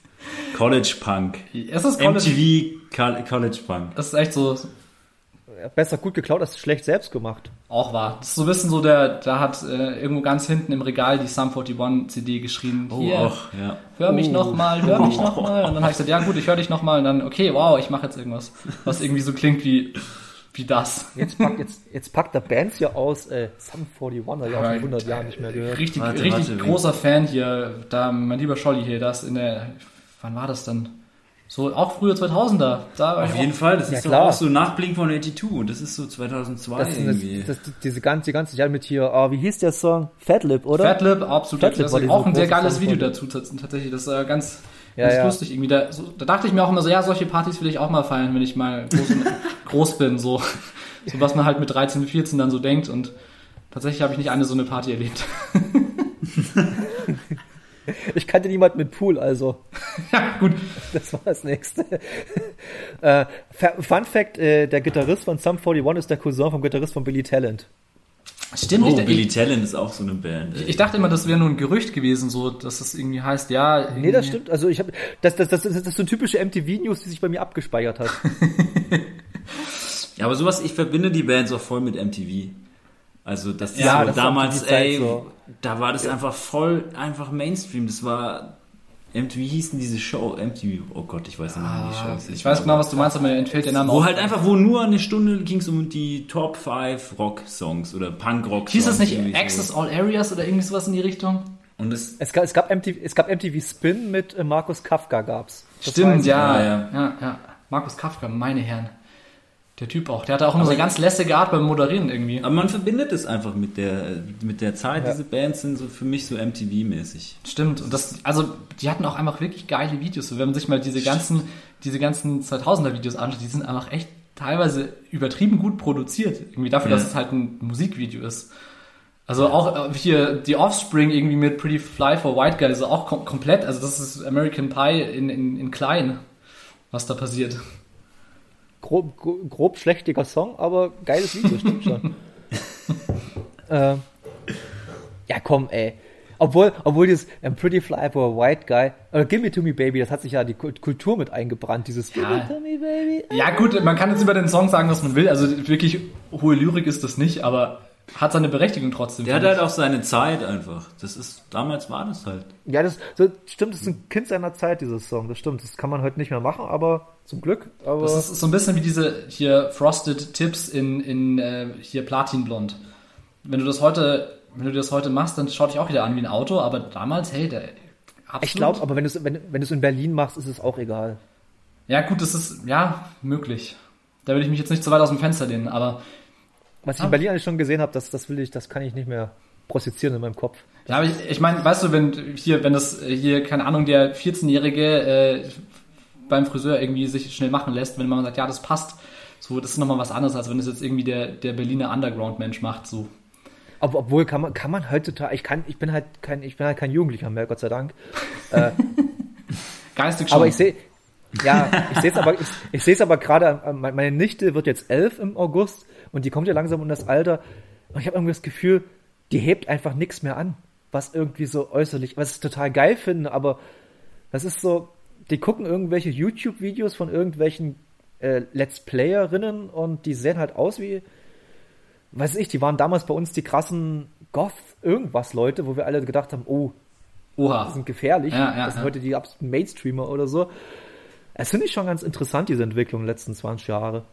College Punk. es ist College, MTV Col- College Punk. das ist echt so, besser gut geklaut als schlecht selbst gemacht. Auch wahr. Das ist so ein bisschen so, der, da hat äh, irgendwo ganz hinten im Regal die Sum 41 CD geschrieben. Oh, Hier, auch, ja. hör mich noch mal, hör mich noch mal. Und dann habe ich gesagt, ja gut, ich höre dich noch mal. Und dann, okay, wow, ich mache jetzt irgendwas, was irgendwie so klingt wie, wie das. Jetzt packt, jetzt, jetzt packt der Bands hier aus, äh, Sum 41, habe ich auch schon 100 Jahren nicht mehr gehört. Richtig, Warte, richtig warte, großer Fan hier. Da, mein lieber Scholli hier, das in der, wann war das dann? So, auch frühe 2000er. Da Auf auch- jeden Fall, das Ja, ist doch klar. auch so nach Blink 182 und das ist so 2002 Das, irgendwie. das, das, diese ganze, die ganze Jahr mit hier, oh, wie hieß der Song? Fatlip, oder? Fatlip, absolut. Fatlip das ist auch ein sehr geiles Video von- dazu tats- tatsächlich. Das ist äh, ganz, Ja, ganz ja. lustig irgendwie. Da, so, da dachte ich mir auch immer so, ja, solche Partys will ich auch mal feiern, wenn ich mal groß, groß bin. So. so was man halt mit 13, 14 dann so denkt. Und tatsächlich habe ich nicht eine so eine Party erlebt. Ich kannte niemand mit Pool, also. ja, gut. Das war das nächste. äh, Fun Fact, äh, der Gitarrist von Sum 41 ist der Cousin vom Gitarrist von Billy Talent. Stimmt, Oh, ich, Billy ich, Talent ist auch so eine Band. ey. ich dachte immer, das wäre nur ein Gerücht gewesen, so, dass das irgendwie heißt, ja. Nee, das irgendwie- stimmt. Also ich habe das, das, das, das ist so eine typische MTV-News, die sich bei mir abgespeichert hat. Ja, aber sowas, ich verbinde die Bands auch voll mit MTV. Also das ist Ja, so das damals, ey, so. da war das einfach voll, einfach Mainstream. Das war, MTV hieß denn diese Show, MTV, oh Gott, ich weiß nicht mehr, wie die Show hieß. Ah, Ich weiß genau, was du meinst, aber mir entfällt der Name Wo auch. halt einfach, wo nur eine Stunde ging es um die Top 5 Rock-Songs oder Punk-Rock-Songs. Hieß das nicht irgendwie so. Access All Areas oder irgendwie sowas in die Richtung? Und das, Es gab, es gab, MTV, es gab MTV Spin mit äh, Markus Kafka gab's. Das Stimmt, Ja, ja, ja, ja. Markus Kafka, meine Herren. Der Typ auch. Der hatte auch immer so eine ganz lässige Art beim Moderieren irgendwie. aber man verbindet es einfach mit der, mit der Zeit. Ja. Diese Bands sind so für mich so MTV-mäßig. Stimmt. Und das, also, die hatten auch einfach wirklich geile Videos. So, wenn man sich mal diese ganzen, diese ganzen 2000er Videos anschaut, die sind einfach echt teilweise übertrieben gut produziert. Irgendwie dafür, Ja. dass es halt ein Musikvideo ist. Also auch äh, hier die Offspring irgendwie mit Pretty Fly for White Guy, also auch kom komplett, also das ist American Pie in, in, in klein, was da passiert. Grob, gro- grob schlechtiger Song, aber geiles Video, stimmt schon. äh, ja, komm, ey. Obwohl, obwohl dieses I'm Pretty Fly for a White Guy, äh, Give Me To Me Baby, das hat sich ja die Kult- Kultur mit eingebrannt, dieses Give Ja. Me To Me Baby. Ja gut, man kann jetzt über den Song sagen, was man will, also wirklich hohe Lyrik ist das nicht, aber hat seine Berechtigung trotzdem. Der hat halt auch seine Zeit einfach. Das ist, damals war das halt. Ja, das so, stimmt, das ist ein Kind seiner Zeit, dieses Song, das stimmt. Das kann man heute nicht mehr machen, aber zum Glück. Aber Das ist so ein bisschen wie diese hier Frosted Tips in, in äh, hier Platinblond. Wenn du das heute, wenn du das heute machst, dann schaut dich auch wieder an wie ein Auto, aber damals, hey, der absolut. ich glaube, aber wenn du es wenn, wenn du's in Berlin machst, ist es auch egal. Ja, gut, das ist ja möglich. Da will ich mich jetzt nicht zu weit aus dem Fenster lehnen, aber Was ich Ah. in Berlin eigentlich schon gesehen habe, das, das will ich, das kann ich nicht mehr prozessieren in meinem Kopf. Ja, aber ich, ich meine, weißt du, wenn hier, wenn das äh, hier, keine Ahnung, der 14-Jährige äh, beim Friseur irgendwie sich schnell machen lässt, wenn man sagt, ja, das passt, so, das ist nochmal was anderes, als wenn es jetzt irgendwie der, der Berliner Underground-Mensch macht, so. Aber obwohl kann man, kann man heutzutage, ich kann, ich bin halt kein, ich bin halt kein Jugendlicher mehr, Gott sei Dank. Geistig schon. Aber ich sehe, ja, ich sehe es aber, ich, ich sehe es aber gerade, äh, meine Nichte wird jetzt elf im August und die kommt ja langsam in das Alter und ich habe irgendwie das Gefühl, die hebt einfach nichts mehr an, was irgendwie so äußerlich, was ich total geil finde, aber das ist so, die gucken irgendwelche YouTube-Videos von irgendwelchen äh, Let's Playerinnen und die sehen halt aus wie, weiß ich, die waren damals bei uns die krassen Goth-Irgendwas-Leute, wo wir alle gedacht haben, oh, Oha. sind gefährlich. Ja, ja, das sind ja. heute die absoluten Mainstreamer oder so. Es finde ich schon ganz interessant, diese Entwicklung der letzten 20 Jahre.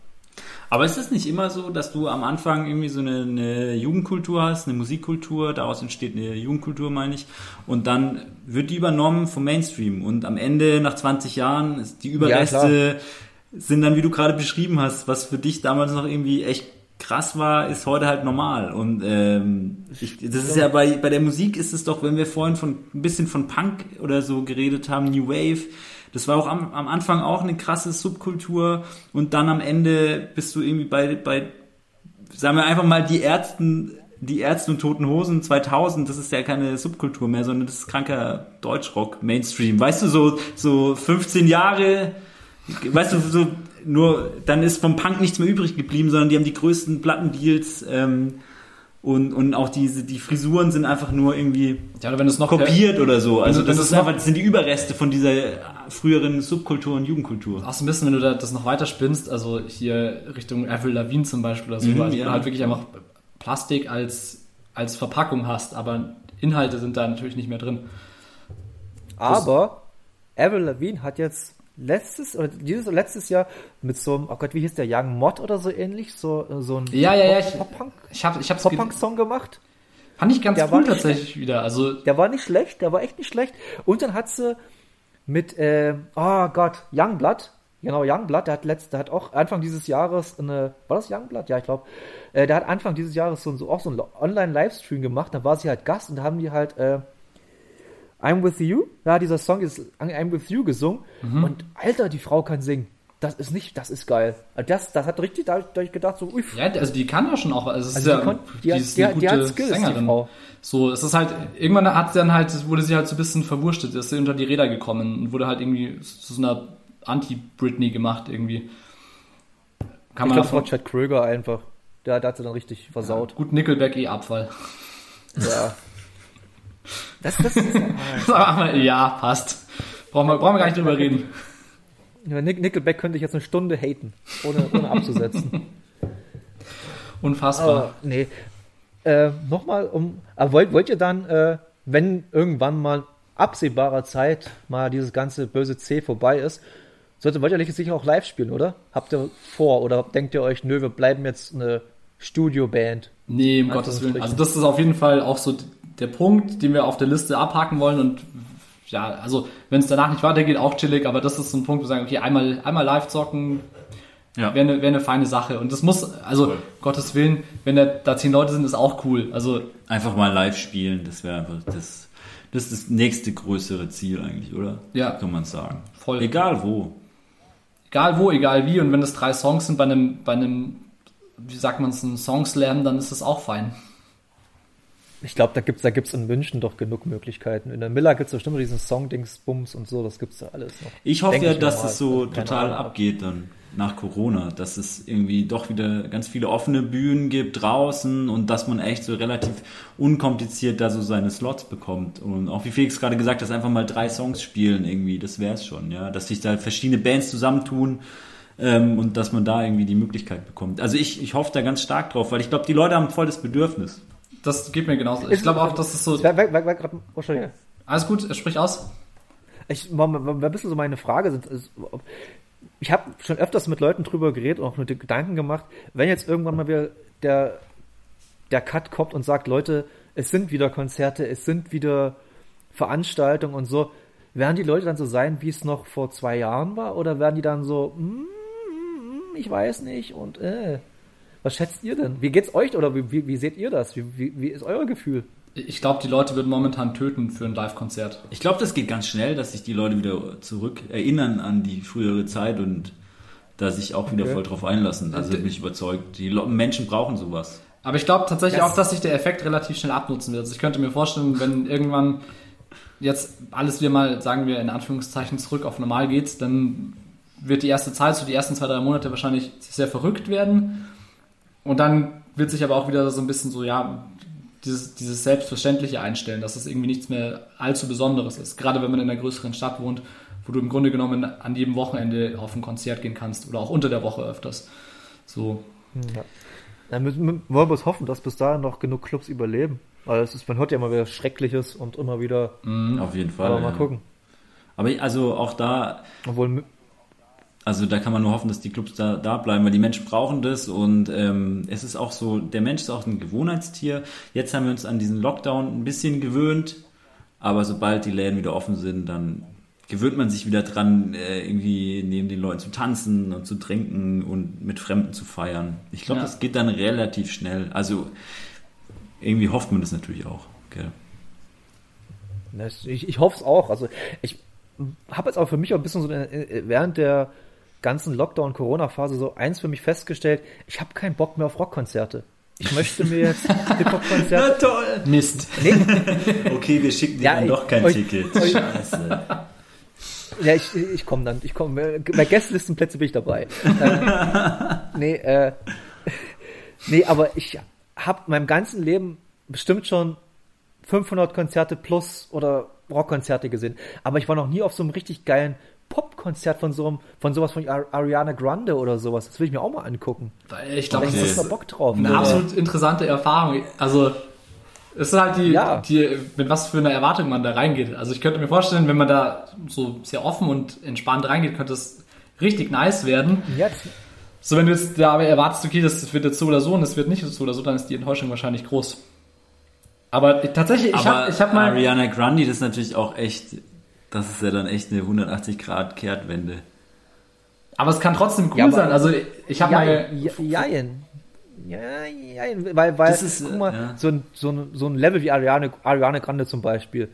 Aber ist es nicht immer so, dass du am Anfang irgendwie so eine, eine Jugendkultur hast, eine Musikkultur, daraus entsteht eine Jugendkultur, meine ich, und dann wird die übernommen vom Mainstream und am Ende, nach 20 Jahren, ist die Überreste sind dann, wie du gerade beschrieben hast, was für dich damals noch irgendwie echt krass war, ist heute halt normal. Und ähm, ich, das ist ja bei, bei der Musik ist es doch, wenn wir vorhin von ein bisschen von Punk oder so geredet haben, New Wave, das war auch am, am Anfang auch eine krasse Subkultur und dann am Ende bist du irgendwie bei, bei sagen wir einfach mal die Ärzten, die Ärzte und Toten Hosen 2000, das ist ja keine Subkultur mehr, sondern das ist kranker Deutschrock, Mainstream. Weißt du, so, so 15 Jahre, weißt du, so, nur, dann ist vom Punk nichts mehr übrig geblieben, sondern die haben die größten Plattendeals, ähm, Und, und auch diese, die Frisuren sind einfach nur irgendwie Ja, oder wenn es noch kopiert oder so. Also wenn das, ist das noch- einfach, das sind die Überreste von dieser früheren Subkultur und Jugendkultur. Auch so ein bisschen, wenn du da das noch weiter spinnst, also hier Richtung Avril Lavigne zum Beispiel, oder so, Mhm, also ja. du halt wirklich einfach Plastik als, als Verpackung hast, aber Inhalte sind da natürlich nicht mehr drin. Aber Avril Lavigne hat jetzt letztes oder dieses letztes Jahr mit so einem, oh Gott, wie hieß der, Young Mod oder so ähnlich, so, so ein Ja, ja, ja, ich- Pop-Punk Ich habe ich hab's Pop ge- Song gemacht. fand ich ganz der cool tatsächlich wieder. Also Der war nicht schlecht, der war echt nicht schlecht. Und dann hat sie mit, äh, oh Gott, Youngblood, genau, Youngblood, der hat letzt, der hat auch Anfang dieses Jahres eine, war das Youngblood? Ja, ich glaube, äh, der hat Anfang dieses Jahres so, so auch so einen Online-Livestream gemacht, da war sie halt Gast und da haben die halt, äh, I'm with you, ja, dieser Song ist I'm with you gesungen und Alter, die Frau kann singen. Das ist nicht, das ist geil. Also Das, das hat richtig, da hab ich gedacht, so, uff, Ja, also die kann ja schon auch, also Also ja, die kon- die hat- ist die eine hat- die gute Skills, die Sängerin. So, es ist halt, irgendwann hat sie dann halt, wurde sie halt so ein bisschen verwurstet, ist sie unter die Räder gekommen und wurde halt irgendwie zu so einer Anti-Britney gemacht irgendwie. Kann ich glaube, es war Chad Kröger einfach. Der, der hat sie dann richtig versaut. gut Nickelback eh Abfall. Ja. Das, das ist, mal, ja, passt. Brauchen wir, brauchen wir gar nicht drüber reden. Ja, Nick- Nickelback könnte ich jetzt eine Stunde haten, ohne, ohne abzusetzen. Unfassbar. Aber nee. Äh, Nochmal, um, aber wollt, wollt ihr dann, äh, wenn irgendwann mal absehbarer Zeit mal dieses ganze böse C vorbei ist, sollte, wollt ihr nicht sicher auch live spielen, oder? Habt ihr vor oder denkt ihr euch, nö, wir bleiben jetzt eine Studioband? Nee, um Gottes Willen. Also das ist auf jeden Fall auch so der Punkt, den wir auf der Liste abhaken wollen und ja, also wenn es danach nicht weitergeht, auch chillig, aber das ist so ein Punkt, wo wir sagen, okay, einmal, einmal live zocken, Ja. wäre eine wär ne feine Sache. Und das muss, also Cool. Gottes Willen, wenn da, da zehn Leute sind, ist auch cool. Also Einfach mal live spielen, das wäre einfach das, das ist das nächste größere Ziel eigentlich, oder? Ja. Kann man sagen. Voll. Egal wo. egal wo, egal wie, und wenn das drei Songs sind bei einem, bei einem, wie sagt man es, einem Songslam, dann ist das auch fein. Ich glaube, da gibt's, da gibt's in München doch genug Möglichkeiten. In der Miller gibt's bestimmt diesen Song-Dings, Bums und so, das gibt's da alles noch. Ich hoffe Denk ja, ich dass es so total Ahnung. abgeht dann nach Corona, dass es irgendwie doch wieder ganz viele offene Bühnen gibt draußen und dass man echt so relativ unkompliziert da so seine Slots bekommt und auch wie Felix gerade gesagt hat, einfach mal drei Songs spielen irgendwie, das wäre es schon, ja, dass sich da verschiedene Bands zusammentun ähm, und dass man da irgendwie die Möglichkeit bekommt. Also ich, ich hoffe da ganz stark drauf, weil ich glaube, die Leute haben voll das Bedürfnis. Das geht mir genauso. Ich glaube auch, dass es so. Wer, wer, wer grad, oh, Entschuldigung. Alles gut, sprich aus. Ich, mal, mal, mal ein bisschen so meine Frage ist, ob- ich habe schon öfters mit Leuten drüber geredet und auch mit den Gedanken gemacht, wenn jetzt irgendwann mal wieder der, der Cut kommt und sagt, Leute, es sind wieder Konzerte, es sind wieder Veranstaltungen und so, werden die Leute dann so sein, wie es noch vor zwei Jahren war? Oder werden die dann so, mm, mm, ich weiß nicht und äh, was schätzt ihr denn? Wie geht's euch oder wie, wie, wie seht ihr das? Wie, wie, wie ist euer Gefühl? Ich glaube, die Leute würden momentan töten für ein Live-Konzert. Ich glaube, das geht ganz schnell, dass sich die Leute wieder zurück erinnern an die frühere Zeit und da sich auch wieder Okay. voll drauf einlassen. Also bin ich überzeugt. Die Menschen brauchen sowas. Aber ich glaube tatsächlich Das- auch, dass sich der Effekt relativ schnell abnutzen wird. Also ich könnte mir vorstellen, wenn irgendwann jetzt alles wieder mal, sagen wir in Anführungszeichen, zurück auf normal geht, dann wird die erste Zeit, so die ersten zwei, drei Monate wahrscheinlich sehr verrückt werden. Und dann wird sich aber auch wieder so ein bisschen so, ja, dieses, dieses Selbstverständliche einstellen, dass es irgendwie nichts mehr allzu Besonderes ist. Gerade wenn man in einer größeren Stadt wohnt, wo du im Grunde genommen an jedem Wochenende auf ein Konzert gehen kannst oder auch unter der Woche öfters. So, Dann müssen, wollen wir es hoffen, dass bis dahin noch genug Clubs überleben. Weil es ist, man hört ja immer wieder Schreckliches und immer wieder, Auf jeden Fall. aber mal ja. gucken. Aber ich- also auch da, Obwohl, also da kann man nur hoffen, dass die Clubs da, da bleiben, weil die Menschen brauchen das und ähm, es ist auch so, der Mensch ist auch ein Gewohnheitstier. Jetzt haben wir uns an diesen Lockdown ein bisschen gewöhnt, aber sobald die Läden wieder offen sind, dann gewöhnt man sich wieder dran, äh, irgendwie neben den Leuten zu tanzen und zu trinken und mit Fremden zu feiern. Ich glaube, Ja. das geht dann relativ schnell. Also irgendwie hofft man das natürlich auch. Gell? Ich, ich hoffe es auch. Also ich habe jetzt auch für mich auch ein bisschen so äh, während der ganzen Lockdown-Corona-Phase so eins für mich festgestellt, ich habe keinen Bock mehr auf Rockkonzerte. Ich möchte mir jetzt Hip-Hop-Konzerte. toll! Mist. Nee, Okay, wir schicken dir Ja, dann ich- doch kein euch- Ticket. euch- Scheiße. ja, ich, ich komme dann. Ich komme. Bei Gästelistenplätze bin ich dabei. äh, nee, äh, nee, aber ich habe in meinem ganzen Leben bestimmt schon 500 Konzerte plus oder Rockkonzerte gesehen, aber ich war noch nie auf so einem richtig geilen Popkonzert von so einem, von sowas von Ar- Ariana Grande oder sowas. Das will ich mir auch mal angucken. Ich Da glaube, das ich ist mal Bock drauf. eine Aber- absolut interessante Erfahrung. Also, es ist halt die, Ja. die, mit was für einer Erwartung man da reingeht. Also ich könnte mir vorstellen, wenn man da so sehr offen und entspannt reingeht, könnte es richtig nice werden. Das, So, wenn du jetzt da erwartest, okay, das wird jetzt so oder so und das wird nicht so oder so, dann ist die Enttäuschung wahrscheinlich groß. Aber ich- tatsächlich, ich habe ich hab mal. Ariana Grande, das ist natürlich auch echt, das ist ja dann echt eine 180 Grad Kehrtwende. Aber es kann trotzdem cool Ja, sein. Also ich habe ja, mal. ja, jein. Ja, jein. Weil, weil Das ist, guck mal, ja. so, ein, so, ein, so ein Level wie Ariane, Ariane Grande zum Beispiel.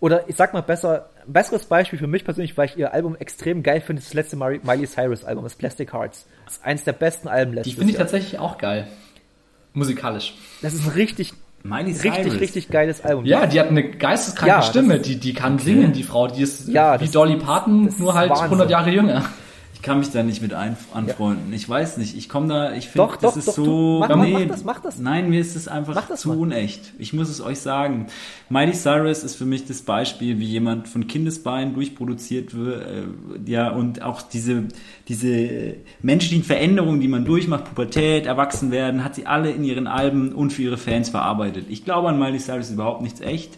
Oder ich sag mal besser, ein besseres Beispiel für mich persönlich, weil ich ihr Album extrem geil finde, ist das letzte Miley Cyrus Album, das Plastic Hearts. Das ist eins der besten Alben Die letztes finde ich tatsächlich auch geil. Musikalisch. Das ist ein richtig, Miley richtig, Cyrus. richtig geiles Album. Ja, die hat eine geisteskranke Ja, Stimme. Die, die kann singen, die Frau. Die ist Ja, wie das- Dolly Parton, nur halt Wahnsinn. 100 Jahre jünger. Ich kann mich da nicht mit ein, anfreunden. Ich weiß nicht. Ich komme da, ich finde, Doch, das doch, ist doch, so. mach- mach- mach das, mach das. Nein, mir ist es einfach zu mal. unecht. Ich muss es euch sagen. Miley Cyrus ist für mich das Beispiel, wie jemand von Kindesbeinen durchproduziert wird. Äh, ja, und auch diese, diese menschlichen Veränderungen, die man durchmacht, Pubertät, Erwachsenwerden, hat sie alle in ihren Alben und für ihre Fans verarbeitet. Ich glaube an Miley Cyrus ist überhaupt nichts echt.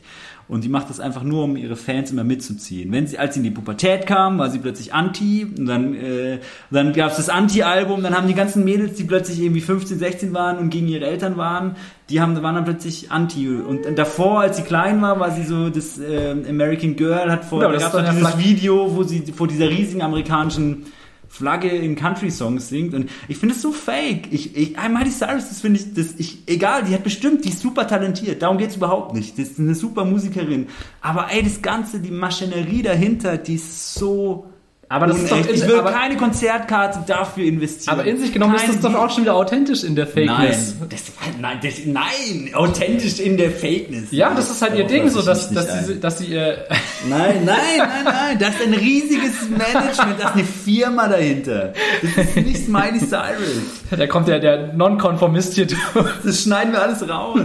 Und die macht das einfach nur, um ihre Fans immer mitzuziehen. Wenn sie, als sie in die Pubertät kam, war sie plötzlich Anti. Und dann, äh, dann gab es das Anti-Album. Dann haben die ganzen Mädels, die plötzlich irgendwie 15, 16 waren und gegen ihre Eltern waren, die haben, waren dann plötzlich Anti. Und davor, als sie klein war, war sie so das äh, American Girl, hat vor, Ja, da das gab es dieses Video, wo sie vor dieser riesigen amerikanischen Flagge in Country-Songs singt und ich finde es so fake. Ich, ich, ah, Miley Cyrus, das finde ich, das, ich, egal, die hat bestimmt, die ist super talentiert, darum geht's überhaupt nicht. Das ist eine super Musikerin. Aber ey, das Ganze, die Maschinerie dahinter, die ist so Aber das ist doch in- ich will aber- keine Konzertkarte dafür investieren. Aber in sich genommen ist Kein das doch auch schon wieder authentisch in der Fakeness. Nein, das, nein, das, nein, authentisch in der Fakeness. Ja, das ist halt ihr Oh, Ding, so dass, dass, nicht sie, dass sie äh, Nein, nein, nein, nein. Da ist ein riesiges Management, da ist eine Firma dahinter. Das ist nicht Miley Cyrus. da kommt der, der Nonkonformist hier durch. Das schneiden wir alles raus.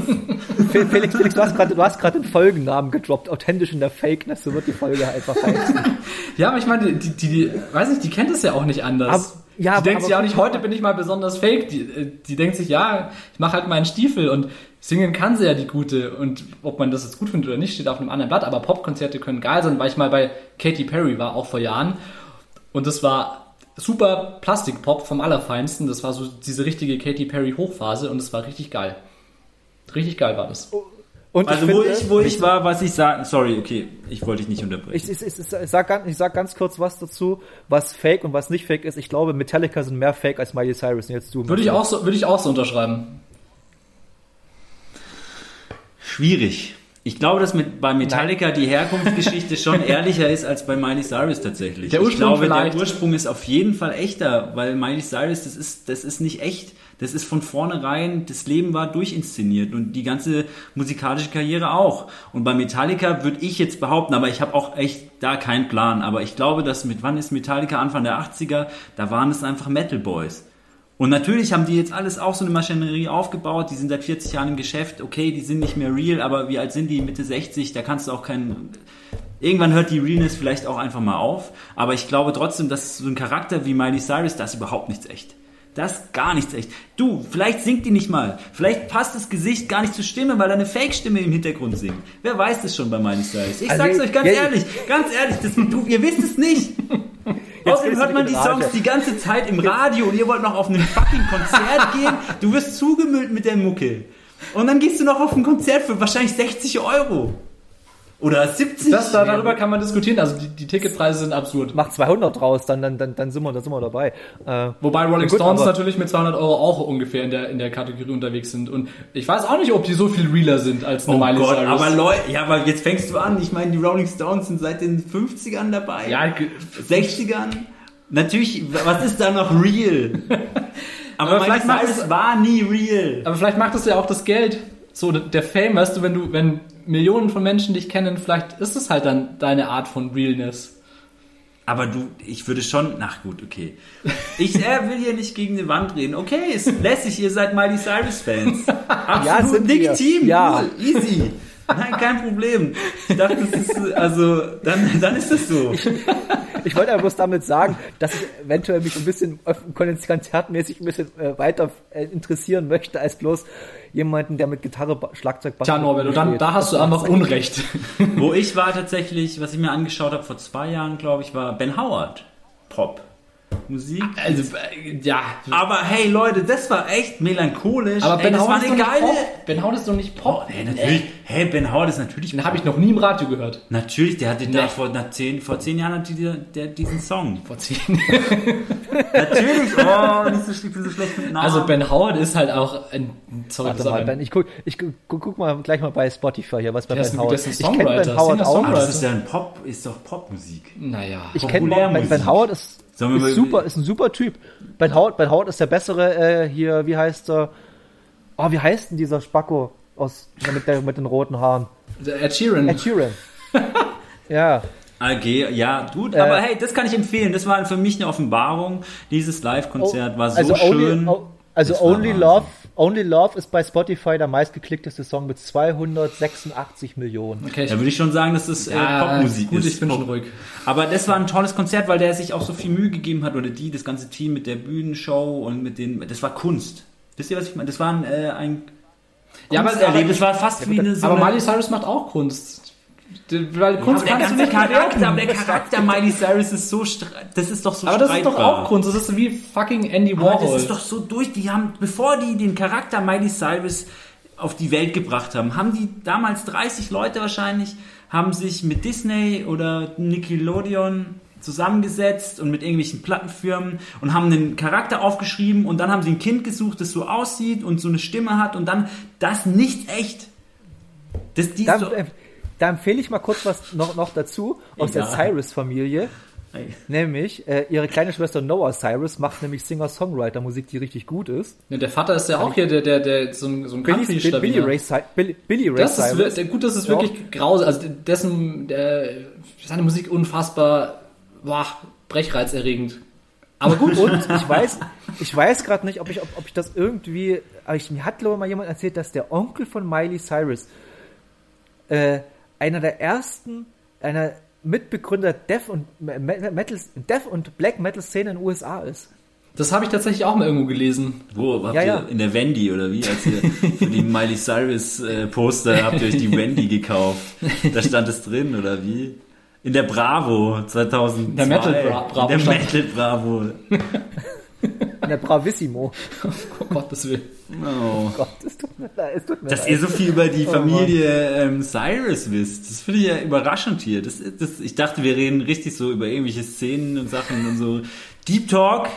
Fe- Felix, Felix, du hast gerade, du hast gerade den Folgennamen gedroppt, authentisch in der Fakeness, so wird die Folge einfach heißen. Ja, aber ich meine, die, die, die, weiß nicht, die kennt es ja auch nicht anders. Aber- ja, die aber- denkt aber sich ja auch nicht, heute bin ich mal besonders fake. Die, äh, die denkt sich, ja, ich mache halt meinen Stiefel und singen kann sie ja die gute. Und ob man das jetzt gut findet oder nicht, steht auf einem anderen Blatt. Aber Popkonzerte können geil sein, weil ich mal bei Katy Perry war, auch vor Jahren. Und das war super Plastikpop vom Allerfeinsten. Das war so diese richtige Katy Perry Hochphase und es war richtig geil. Richtig geil war das. Und Also ich wo finde, ich, wo ich war, was ich sagen, sorry, okay, ich wollte dich nicht unterbrechen. Ich, ich, ich, ich, sag, ganz- ich sag ganz kurz was dazu, was fake und was nicht fake ist. Ich glaube, Metallica sind mehr fake als Miley Cyrus. Und jetzt du. Würde ich auch so, würde ich auch so unterschreiben. Schwierig. Ich glaube, dass mit, bei Metallica die Herkunftsgeschichte schon ehrlicher ist als bei Miley Cyrus tatsächlich. Der ich Ursprung glaube, vielleicht. der Ursprung ist auf jeden Fall echter, weil Miley Cyrus, das ist, das ist nicht echt. Das ist von vornherein, das Leben war durchinszeniert und die ganze musikalische Karriere auch. Und bei Metallica würde ich jetzt behaupten, aber ich habe auch echt da keinen Plan, aber ich glaube, dass mit, wann ist Metallica? Anfang der 80er, da waren es einfach Metal Boys. Und natürlich haben die jetzt alles auch so eine Maschinerie aufgebaut, die sind seit 40 Jahren im Geschäft, okay, die sind nicht mehr real, aber wie alt sind die? Mitte 60, da kannst du auch keinen... Irgendwann hört die Realness vielleicht auch einfach mal auf, aber ich glaube trotzdem, dass so ein Charakter wie Miley Cyrus, das ist überhaupt nichts echt. Das gar nichts echt. Du, vielleicht singt die nicht mal. Vielleicht passt das Gesicht gar nicht zur Stimme, weil da eine Fake-Stimme im Hintergrund singt. Wer weiß das schon bei Miley Cyrus? Ich Also, sag's euch ganz ehrlich, ganz ehrlich, das, du, ihr wisst es nicht. Außerdem hört man die. Songs die ganze Zeit im Radio und ihr wollt noch auf ein fucking Konzert gehen. Du wirst zugemüllt mit der Mucke. Und dann gehst du noch auf ein Konzert für wahrscheinlich 60 Euro. Oder 70. Das, da, darüber kann man diskutieren. Also die, die Ticketpreise sind absurd. Mach 200 draus, dann, dann, dann, dann, sind, wir, dann sind wir dabei. Äh, Wobei Rolling Gut, Stones natürlich mit 200 Euro auch ungefähr in der, in der Kategorie unterwegs sind. Und ich weiß auch nicht, ob die so viel realer sind als Oh Miley Gott, Cyrus. aber Leute, ja, aber jetzt fängst du an. Ich meine, die Rolling Stones sind seit den 50ern dabei. ja, ge- 60ern. Natürlich, was ist da noch real? Aber, Aber vielleicht macht es- war nie real. aber vielleicht macht es ja auch das Geld. So, der Fame, weißt du, wenn du, wenn Millionen von Menschen dich kennen, vielleicht ist es halt dann deine Art von Realness. Aber du, ich würde schon, ach gut, okay. Ich er will hier nicht gegen die Wand reden. Okay, ist lässig, ihr seid Miley Cyrus Fans. Absolut wir. legitim, Ja. cool, easy. Nein, kein Problem. Ich dachte, das ist, also, dann, dann ist das so. Ich wollte aber bloß damit sagen, dass ich eventuell mich ein bisschen konzertmäßig ein bisschen äh, weiter äh, interessieren möchte, als bloß jemanden, der mit Gitarre, Schlagzeug, Bass Tja, Norbert, und dann, da hast du einfach Unrecht. Wo ich war tatsächlich, was ich mir angeschaut habe vor zwei Jahren, glaube ich, war Ben Howard. Pop. Musik. Also, äh, ja. Aber hey Leute, das war echt melancholisch. Aber Ben Howard war ist doch eine nicht geile. Pop. Ben Howard ist doch nicht Pop. Hey, natürlich. Hey, Ben Howard ist natürlich. Den habe ich noch nie im Radio gehört. Natürlich, der hatte Nee. da vor, nach zehn, vor zehn Jahren hatte der, der diesen Song. Vor zehn Natürlich. Oh, nicht so, ich bin so schlecht mit Namen. Also Ben Howard ist halt auch ein. Sorry, Warte mal, Ben, ich guck, ich guck, guck mal gleich mal bei Spotify hier, was bei Der Ben ist Howard ist ein Ich kenne Ben Songwriter, Howard auch. Aber das ist ja ein Pop, ist doch Popmusik. naja. Ich kenne Ben, ben Howard ist, Sollen wir mal- ist super, ist ein super Typ. Ben Howard, ben Howard ist der bessere äh, hier, wie heißt er? Oh, wie heißt denn dieser Spacko aus mit, der, mit den roten Haaren? Ed Sheeran. Ed Sheeran. ja. Okay, ja, gut, Äh, aber hey, das kann ich empfehlen. Das war für mich eine Offenbarung. Dieses Live-Konzert war so also schön. Only, o- also Das Only Wahnsinn. Love, Only Love ist bei Spotify der meistgeklickteste Song mit 286 Millionen. Okay, Da würde ich schon sagen, dass das äh, ja, Popmusik gut, ist. ich bin schon ruhig. Aber das war ein tolles Konzert, weil der sich auch so viel Mühe gegeben hat oder die, das ganze Team mit der Bühnenshow und mit den, das war Kunst. Wisst ihr, was ich meine? Das war ein, äh, ein Ja, aber-. Das war fast wie eine so aber Miley Cyrus macht auch Kunst. Weil Kunst aber der kannst du nicht Charakter, bewerten. aber der Charakter Miley Cyrus ist so, das ist doch so Aber das ist doch streitbar. auch Kunst. Das ist wie fucking Andy Aber Warhol. das ist doch so durch. Die haben, bevor die den Charakter Miley Cyrus auf die Welt gebracht haben, haben die damals 30 Leute wahrscheinlich, haben sich mit Disney oder Nickelodeon zusammengesetzt und mit irgendwelchen Plattenfirmen und haben einen Charakter aufgeschrieben und dann haben sie ein Kind gesucht, das so aussieht und so eine Stimme hat und dann das nicht echt. Das die Da, so, äh, da empfehle ich mal kurz was noch, noch dazu aus der Egal. Cyrus-Familie. Nämlich, äh, ihre kleine Schwester Noah Cyrus macht nämlich Singer-Songwriter-Musik, die richtig gut ist. Ja, der Vater ist ja auch hier der, der, der, so ein, so ein Billy, Billy, Billy, Ray, Billy, Billy Ray Das ist, Cyrus. wir- gut, das ist Ja. wirklich grausam. Also dessen, der, seine Musik unfassbar, boah, brechreizerregend. Aber gut, Und ich weiß, ich weiß gerade nicht, ob ich, ob, ob ich das irgendwie, aber ich, mir hat glaube ich mal jemand erzählt, dass der Onkel von Miley Cyrus äh, einer der ersten, einer Mitbegründer Death und Me- Metal, Death und Black Metal Szene in den USA ist. das habe ich tatsächlich auch mal irgendwo gelesen. Wo, habt Ja, ihr ja. in der Wendy oder wie? Als ihr für die Miley Cyrus äh, Poster habt ihr euch die Wendy gekauft. Da stand es drin oder wie? In der Bravo 2002. Der Metal Bra- Bravo In der Metal Bravo. In der Bravissimo. Oh Gottes Willen. Oh. Gott, es tut mir leid, es tut mir Dass leid. ihr so viel über die Oh Familie ähm, Cyrus wisst, das finde ich ja überraschend hier. Das, das, ich dachte, wir reden richtig so über irgendwelche Szenen und Sachen und so. Deep Talk.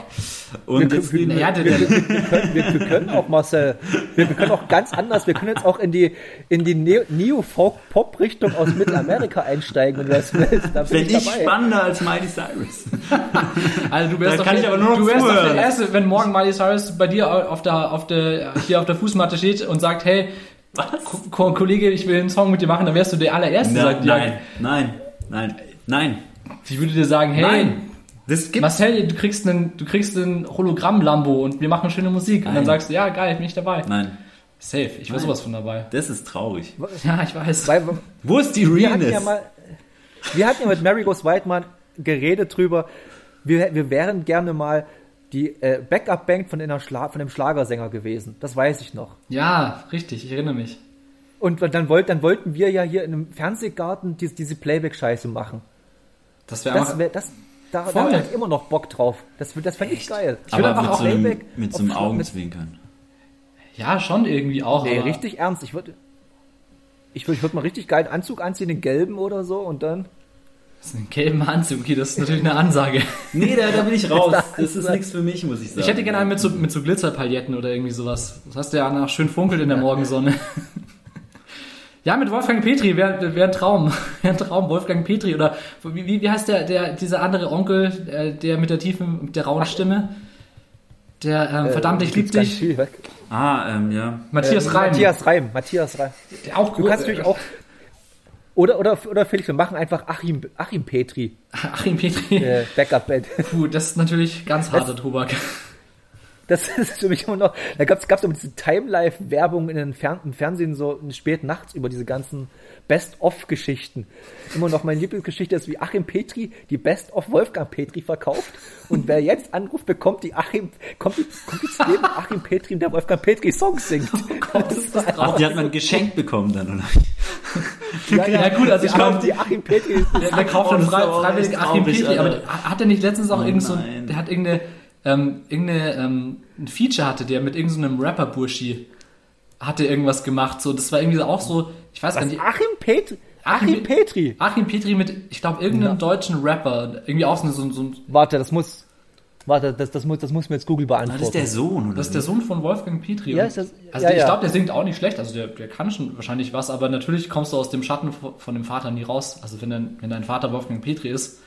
Und Wir- jetzt wir- wir, der, wir, können, wir, wir können auch, Marcel, wir, wir können auch ganz anders, wir können jetzt auch in die, in die Neo- Neo-Folk-Pop-Richtung aus Mittelamerika einsteigen, wenn du das willst. Da bin ich ich dabei. spannender als Miley Cyrus. also du wärst Da doch kann der, ich aber nur noch du wärst doch der Erste, wenn morgen Miley Cyrus bei dir auf der, auf der, hier auf der Fußmatte steht und sagt, hey, Ko- Ko- Kollege, ich will einen Song mit dir machen, dann wärst du der allererste, Na, sagt, nein, nein, nein, nein. Ich würde dir sagen, hey, Nein. Das gibt Marcel, du kriegst einen, du kriegst einen Hologramm-Lambo und wir machen schöne Musik. Und dann Nein. sagst du, ja, geil, bin ich dabei. Nein, Safe, ich war Nein. sowas von dabei. das ist traurig. Ja, ich weiß. Weil, Wo ist die wir hatten ja Realness? mal, wir hatten ja mit Mary Rose Whiteman geredet drüber, wir, wir wären gerne mal die äh, Backup-Band von, Schla von einem Schlagersänger gewesen. Das weiß ich noch. Ja, richtig, ich erinnere mich. Und dann, wollt, dann wollten wir ja hier in einem Fernsehgarten diese, diese Playback-Scheiße machen. Das wäre Das einfach. wär, das, da, da hatte ich immer noch Bock drauf. Das, das fände ich geil. Ich Aber mit auch so einem, Playback mit so einem Augenzwinkern. Ja, schon irgendwie auch. Nee, aber richtig ernst. Ich würde ich würd, ich würd mal richtig geilen Anzug anziehen, den gelben oder so und dann. Das ist ein gelben Anzug, okay, das ist natürlich eine Ansage. Nee, da, da bin ich raus. Das Das ist nichts für mich, muss ich sagen. Ich hätte gerne einen mit so, mit so Glitzerpailletten oder irgendwie sowas. Das hast du ja nach schön funkelt in der Morgensonne. Ja, mit Wolfgang Petri wäre wär ein Traum. Wäre ein Traum, Wolfgang Petri. Oder wie, wie, heißt der, der, dieser andere Onkel, äh, der mit der tiefen, mit der rauen Stimme? Der, ähm, verdammt, ich lieb dich. viel weg. Ah, ähm, ja. Matthias Äh, Reim. Matthias Reim. Matthias Reim. Der auch Du kannst natürlich auch. Oder, oder, oder Felix, wir machen einfach Achim, Achim Petri, Achim Petri. äh, Backup-Band. Puh, das ist natürlich ganz harter Tobak. Das ist für mich immer noch, da gab's gab's immer diese Time-Life-Werbung in den Fern im Fernsehen so spät nachts über diese ganzen Best-of-Geschichten. Immer noch meine Lieblingsgeschichte ist, wie Achim Petri die Best-of Wolfgang Petri verkauft. Und wer jetzt anruft, bekommt die Achim, kommt die, kommt die zu dem Achim Petri, der Wolfgang Petri Songs singt. Das ist das Ach, die hat man geschenkt bekommen dann, oder? ja, Ja, gut, also ich die, glaub, die Achim Petri. Der, der kauft dann Oh, aber freiwillig Achim Petri, aber Alter. hat er nicht letztens auch Oh irgend so, der hat irgendeine, ähm, irgendeine, ähm, ein Feature hatte der mit irgendeinem so Rapper-Burschi, hatte irgendwas gemacht, so, das war irgendwie auch so, ich weiß gar Was, nicht, Achim Petri? Achim Achim Petri. Achim Petri mit, ich glaube, irgendeinem deutschen Rapper, irgendwie auch so, so, so ein, Warte, das muss, warte, das, das muss, das muss mir jetzt Google Das ist beantworten. der Sohn, oder? das ist der Sohn von Wolfgang Petri. Ja, ist das- also ja, ich ja. glaube, der singt auch nicht schlecht, also der, der kann schon wahrscheinlich was, aber natürlich kommst du aus dem Schatten von von dem Vater nie raus. Also wenn dein, wenn dein Vater Wolfgang Petri ist,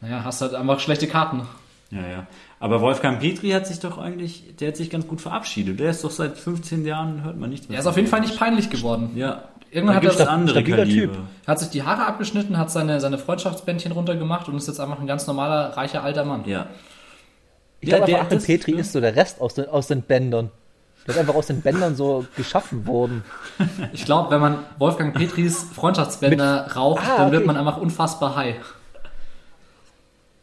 naja, hast halt einfach schlechte Karten. Ja, ja. Aber Wolfgang Petri hat sich doch eigentlich, der hat sich ganz gut verabschiedet. Der ist doch seit 15 Jahren, hört man nichts mehr. Er ist auf jeden Fall nicht peinlich geworden. Ja. Irgendwann da hat er- andere Kaliber. Typ. Er hat sich die Haare abgeschnitten, hat seine, seine Freundschaftsbändchen runtergemacht und ist jetzt einfach ein ganz normaler, reicher, alter Mann. Ja. Ich glaube, der- Achim Petri ist so der Rest aus den, aus den Bändern. Der ist einfach aus den Bändern so geschaffen worden. Ich glaube, wenn man Wolfgang Petris Freundschaftsbänder raucht, Ah, dann wird okay. man einfach unfassbar high.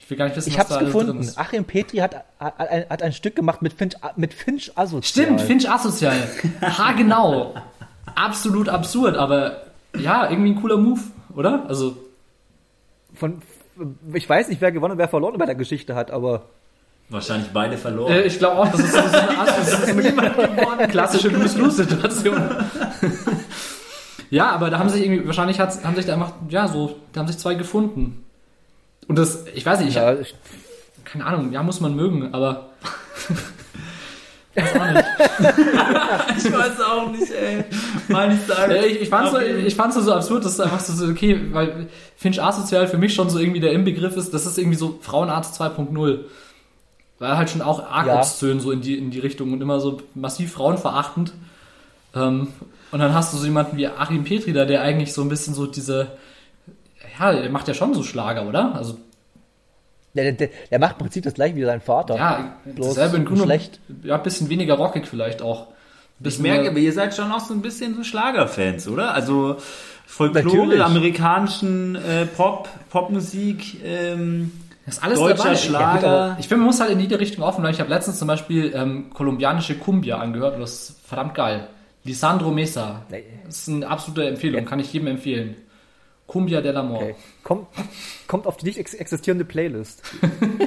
Ich will gar nicht wissen, Ich was hab's da alles drin gefunden. ist. Achim Petri hat, hat, ein, hat ein Stück gemacht mit Finch, mit Finch Asozial. Stimmt, Finch asozial. Ha, genau. Absolut absurd, aber ja, irgendwie ein cooler Move, oder? Also, Von, ich weiß nicht, wer gewonnen und wer verloren bei der Geschichte hat, aber Wahrscheinlich beide verloren. äh, ich glaube auch, das ist so, eine Art, das ist niemand geworden. Klassische Lose-Lose-Situation. ja, aber da haben sich irgendwie, wahrscheinlich haben sich da einfach, ja, so, da haben sich zwei gefunden. Und das, ich weiß nicht, ich, ja, ich, keine Ahnung, ja, muss man mögen, aber. weiß auch nicht. ich weiß auch nicht, ey. Meine ich sagen. Ich, ich fand's so, ich fand's so, so absurd, dass es einfach so, okay, weil Finch asozial für mich schon so irgendwie der Inbegriff ist, das ist irgendwie so Frauenarzt 2.0. Weil halt schon auch arg Ja. obszön so in die, in die Richtung und immer so massiv frauenverachtend. Ähm, und dann hast du so jemanden wie Achim Petri da, der eigentlich so ein bisschen so diese, ja, der macht ja schon so Schlager, oder? Also, der, der, der macht im Prinzip das gleiche wie sein Vater. ja, bloß dasselbe in Grün und- schlecht. Ja, ein bisschen weniger rockig vielleicht auch. Ein Ich bisschen merke, mehr- aber ihr seid schon auch so ein bisschen so Schlagerfans, oder? Also Folklore, Natürlich. amerikanischen äh, Pop, Popmusik, ähm, Das ist alles deutscher dabei. Schlager. Ich finde, man muss halt in jede Richtung offen bleiben. Ich habe letztens zum Beispiel ähm, kolumbianische Cumbia angehört und das ist verdammt geil. Lisandro Mesa. Das ist eine absolute Empfehlung, kann ich jedem empfehlen. Cumbia del Amor. Okay. Kommt, kommt auf die nicht ex existierende Playlist.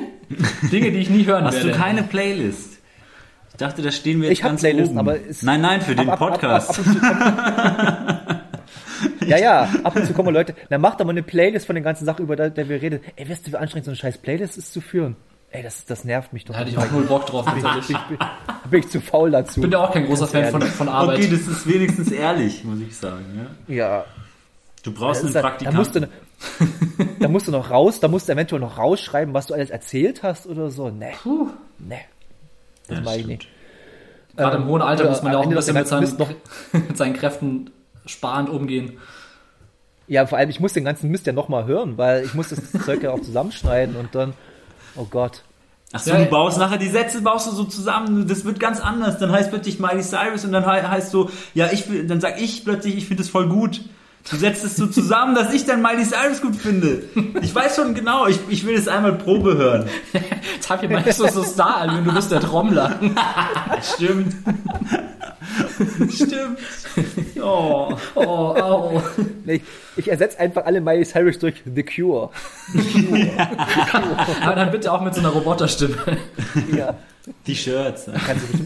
Dinge, die ich nie hören Hast werde. du keine Playlist? Ich dachte, da stehen wir jetzt Ich hab ganz Playlisten, oben. aber es- nein, nein, für den Ab- ab- ab- Podcast. Ab, ja, ja, ab und zu kommen Leute, dann macht doch mal eine Playlist von den ganzen Sachen, über der, wir reden. Ey, wisst ihr, wie anstrengend so eine scheiß Playlist ist zu führen? Ey, das, das nervt mich doch. Da hatte ich auch null Bock drauf. tatsächlich. ich bin, bin ich zu faul dazu. Ich bin ja auch kein großer Fan von, von Arbeit. okay, das ist wenigstens ehrlich, muss ich sagen. Ja? ja, Du brauchst Das einen ist- da musst, du, Praktikanten. da musst du noch raus, da musst du eventuell noch rausschreiben, was du alles erzählt hast oder so. Nee, Puh. nee. Das Ja, mache ich nicht. Gerade im hohen Alter muss man ja auch ein bisschen noch mit seinen, mit seinen Kräften sparend umgehen. Ja, vor allem, ich muss den ganzen Mist ja nochmal hören, weil ich muss das Zeug ja auch zusammenschneiden und dann, oh Gott. Ach so, Ja, du ja. baust nachher die Sätze baust du so zusammen, das wird ganz anders. Dann heißt plötzlich Miley Cyrus und dann he- heißt so, ja, ich will- dann sag ich plötzlich, ich finde es voll gut. Du setzt es so zusammen, dass ich dann Miley Cyrus gut finde. Ich weiß schon genau, ich, ich will es einmal Probe hören. Jetzt hab ich mal so, so Star an, du bist der Trommler. Stimmt. Stimmt. Oh. Oh, oh. Nee, ich, ich ersetze einfach alle Miley Cyrus durch The Cure. Aber dann bitte auch mit so einer Roboterstimme. Ja, Die Shirts. ne? kannst du.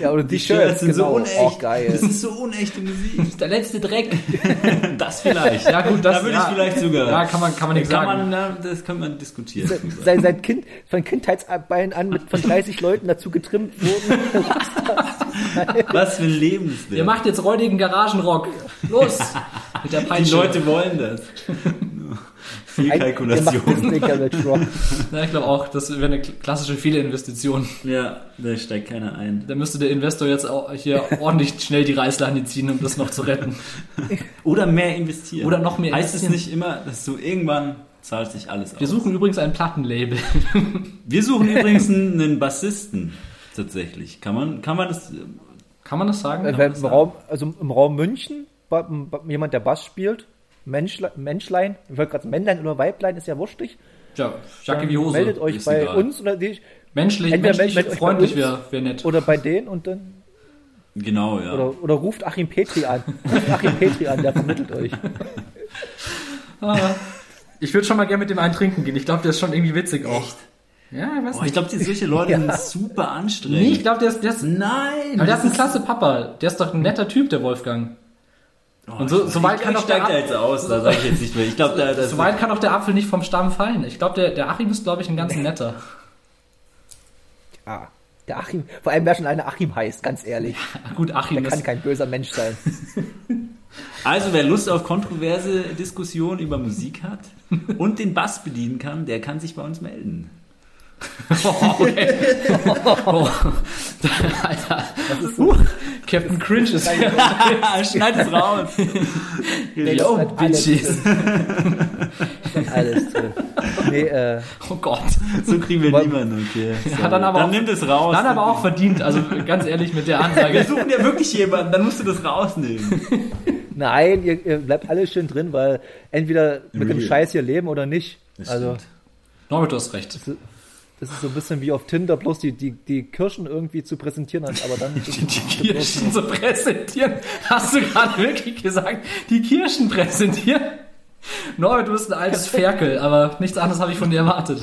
Ja, oder die, Die Shirts sind genau. so unecht. Oh, geil. Das ist so unechte Musik. Der letzte Dreck. Das vielleicht. Ja gut, das da würde ja. ich vielleicht sogar. Ja, kann man, kann man nicht kann sagen. man, das kann man diskutieren. Sein, sein Kind, von Kindheitsbeinen an mit von 30 Leuten dazu getrimmt wurden. Was für ein Lebenswert. Ihr macht jetzt räudigen Garagenrock. Los! Mit der Die. Leute wollen das. Viel Ihr macht Kalkulation. Disney Garage Rock. Na, ich glaube auch, das wäre eine klassische Fehlinvestition. Ja, da steigt keiner ein. Da müsste der Investor jetzt auch hier ordentlich schnell die Reißleine ziehen, um das noch zu retten. Oder mehr investieren. Oder noch mehr Heißt investieren. es nicht immer, dass du irgendwann zahlt sich alles aus? Wir suchen übrigens ein Plattenlabel. Wir suchen übrigens einen, Bassisten. Tatsächlich. Kann man, kann man das. Kann man das sagen? Äh, Im Raum, also im Raum München, jemand, der Bass spielt, Menschle, Menschlein, ich wollte gerade Männlein oder Weiblein, ist ja wurstig. Ja, Jacke wie Hose. Meldet euch ist bei egal. uns oder die, Menschlich, menschlich meldet euch bei freundlich wäre wär nett. oder bei denen und dann Genau, ja. oder, oder ruft Achim Petri an. Ruft Achim Petri an, der vermittelt euch. Ah, ich würde schon mal gerne mit dem einen trinken gehen. Ich glaube, der ist schon irgendwie witzig auch. Ja, ich weiß ich nicht. glaube, solche Leute Ja. sind super anstrengend. nee, ich glaube, der ist, der ist, Nein! aber der ist ein klasse Papa. Der ist doch ein netter Typ, der Wolfgang. Oh, Und so- ich- so weit ich- kann ich doch der er jetzt aus, da sage ich jetzt nicht mehr. Ich glaube, da, das Soweit kann auch der Apfel nicht vom Stamm fallen. Ich glaube, der, der Achim ist, glaube ich, ein ganz netter. Ah, der Achim, vor allem wer schon einer Achim heißt, ganz ehrlich. Ach, gut, Achim Der kann ist, kein böser Mensch sein. Also, wer Lust auf kontroverse Diskussionen über Musik hat und den Bass bedienen kann, der kann sich bei uns melden. Oh, okay. oh. Alter. Uh, Captain Cringe ist hier. Schneid es raus. Alles, Bitches. alles drin. Nee, äh, Oh Gott. so kriegen wir niemanden. Okay, Ja, dann aber dann auch- nimm das raus. Dann aber auch verdient. Also ganz ehrlich mit der Wir Ansage. suchen ja wirklich jemanden, dann musst du das rausnehmen. nein, ihr, ihr bleibt alles schön drin, weil entweder mit dem Real. Scheiß hier leben oder nicht. Das also, stimmt. Norbert, du hast recht. Das ist so ein bisschen wie auf Tinder, bloß die, die, die Kirschen irgendwie zu präsentieren, aber dann Die Kirschen zu präsentieren. Hast du gerade wirklich gesagt, die Kirschen präsentieren? Norbert, du bist ein altes Ferkel, aber nichts anderes habe ich von dir erwartet.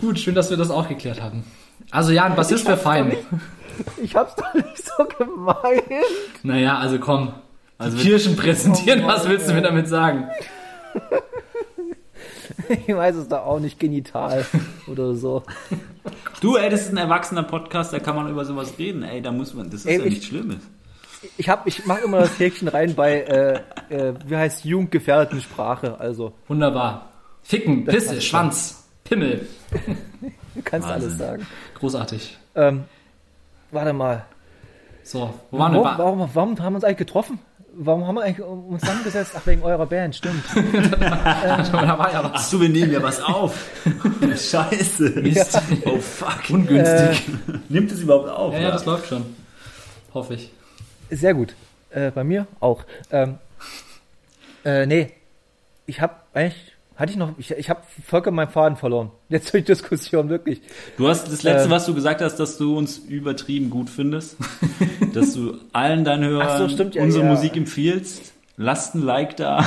Gut, schön, dass wir das auch geklärt haben. Also ja, ein Bassist wäre fein. Ich hab's doch nicht so gemeint. Naja, also komm. Also die Kirschen präsentieren, was willst du mir damit sagen? Ich weiß es doch auch nicht genital oder so. Du, ey, das ist ein erwachsener Podcast, da kann man über sowas reden. Ey, da muss man, das ist Ey, ja ich- nichts Schlimmes. Ich hab, ich mache immer das Häkchen rein bei, äh, äh, wie heißt jugendgefährdeten Sprache. Also, Wunderbar. Ficken, Pisse. Schwanz, Pimmel. du kannst Wahnsinn. alles sagen. Großartig. Ähm, warte mal. So, wo waren? Warum, warum, warum haben wir uns eigentlich getroffen? Warum haben wir eigentlich uns zusammengesetzt? Ach, wegen eurer Band, stimmt. da war ja Ach was. so, wir nehmen ja was auf. Scheiße. Mist. Oh fuck. Ungünstig. Nimmt es überhaupt auf? ja, ja, das läuft schon. Hoffe ich. Sehr gut. Äh, bei mir auch. Ähm, äh, nee. Ich habe eigentlich, hatte ich noch, ich, ich habe vollkommen meinen Faden verloren. Jetzt durch Diskussion, wirklich. Du hast das letzte, Ähm. was du gesagt hast, dass du uns übertrieben gut findest. dass du allen deinen Hörern so, stimmt, ja, unsere ja. Musik empfiehlst. Lasst ein Like da.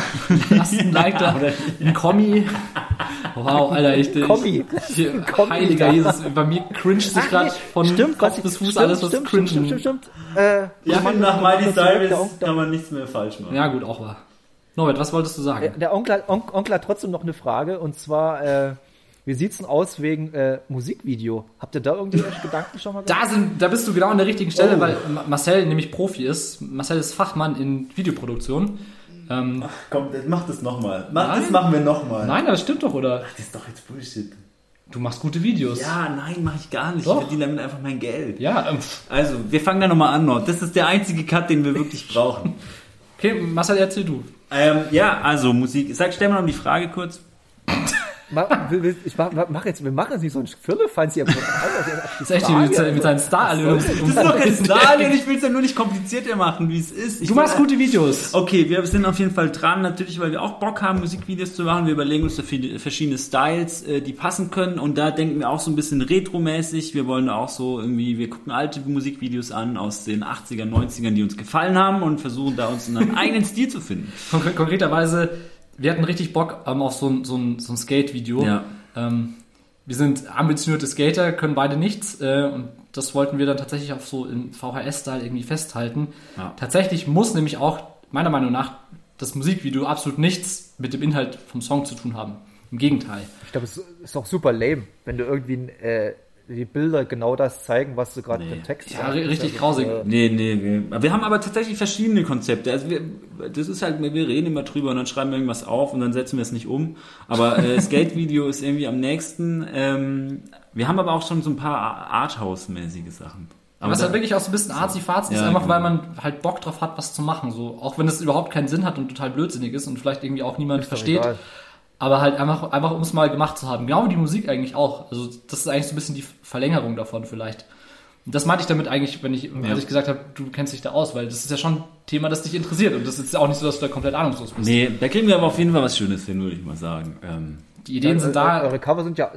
Lasst ein Like da, ein Kommi. Wow, Alter, ich, ich, Kommi. ich Kommi Heiliger da. Jesus, bei mir cringe sich gerade von stimmt, Kopf was bis ich- Fuß stimmt, alles, was stimmt, cringe. stimmt, stimmt, stimmt, stimmt. Äh, Ich Mann, finde, nach Miley Cyrus kann man nichts mehr falsch machen. Ja, gut, auch wahr. Norbert, was wolltest du sagen? Der Onkel, hat- On- Onkel hat trotzdem noch eine Frage und zwar, äh, wie sieht's denn aus wegen äh, Musikvideo? Habt ihr da irgendwie Gedanken schon mal gemacht? Da, sind, da bist du genau an der richtigen Stelle, Oh. weil Ma- Marcel nämlich Profi ist. Marcel ist Fachmann in Videoproduktion. Ähm, Komm, mach das nochmal. Das machen wir nochmal. nein, das stimmt doch, oder? Das ist doch jetzt Bullshit. Du machst gute Videos. Ja, nein, mache ich gar nicht. Doch. Ich verdiene damit einfach mein Geld. Ja, ähm. Also, wir fangen da nochmal an, Nord. Das ist der einzige Cut, den wir wirklich brauchen. okay, Marcel, erzähl du. Ähm, ja, also Musik. Sag, stell mal noch die Frage kurz. Ich mach, mach jetzt, wir machen jetzt nicht so ein Firlefanz hier. Das Das ist echt hier mit, mit seinen Star-Allüren. Das ist doch kein Stadion, ich will es ja nur nicht komplizierter machen, wie es ist. Ich Du machst gute Videos. Okay, wir sind auf jeden Fall dran, natürlich, weil wir auch Bock haben, Musikvideos zu machen. Wir überlegen uns da viele, verschiedene Styles, äh, die passen können. Und da denken wir auch so ein bisschen retromäßig. Wir wollen auch so irgendwie, wir gucken alte Musikvideos an aus den 80ern, 90ern, die uns gefallen haben und versuchen da uns einen eigenen Stil zu finden. Konkret, konkreterweise, wir hatten richtig Bock ähm, auf so ein, so ein, so ein Skate-Video. Ja. Ähm, wir sind ambitionierte Skater, können beide nichts äh, und das wollten wir dann tatsächlich auch so im VHS-Style irgendwie festhalten. Ja. Tatsächlich muss nämlich auch, meiner Meinung nach, das Musikvideo absolut nichts mit dem Inhalt vom Song zu tun haben. Im Gegenteil. Ich glaube, es ist auch super lame, wenn du irgendwie ein äh, die Bilder genau das zeigen, was sie gerade Nee. im Text Ja, ri- richtig Also, grausig. äh, Nee, nee, nee. Wir haben aber tatsächlich verschiedene Konzepte. Also wir, das ist halt, wir reden immer drüber und dann schreiben wir irgendwas auf und dann setzen wir es nicht um. Aber äh, Skate-Video ist irgendwie am nächsten. Ähm, wir haben aber auch schon so ein paar Arthouse-mäßige Sachen. Aber was halt wirklich auch so ein bisschen arzi-fazi ist, Ja, einfach genau. weil man halt Bock drauf hat, was zu machen. So, auch wenn es überhaupt keinen Sinn hat und total blödsinnig ist und vielleicht irgendwie auch niemand doch versteht. egal. Aber halt einfach, einfach um es mal gemacht zu haben. Genau wie die Musik eigentlich auch. Also das ist eigentlich so ein bisschen die Verlängerung davon vielleicht. Und das meinte ich damit eigentlich, wenn ich, als ich gesagt habe, du kennst dich da aus, weil das ist ja schon ein Thema, das dich interessiert. Und das ist ja auch nicht so, dass du da komplett ahnungslos bist. Nee, da kriegen wir aber auf jeden Fall was Schönes hin, würde ich mal sagen. Ähm, Die Ideen sind äh, da. Eure Cover sind ja,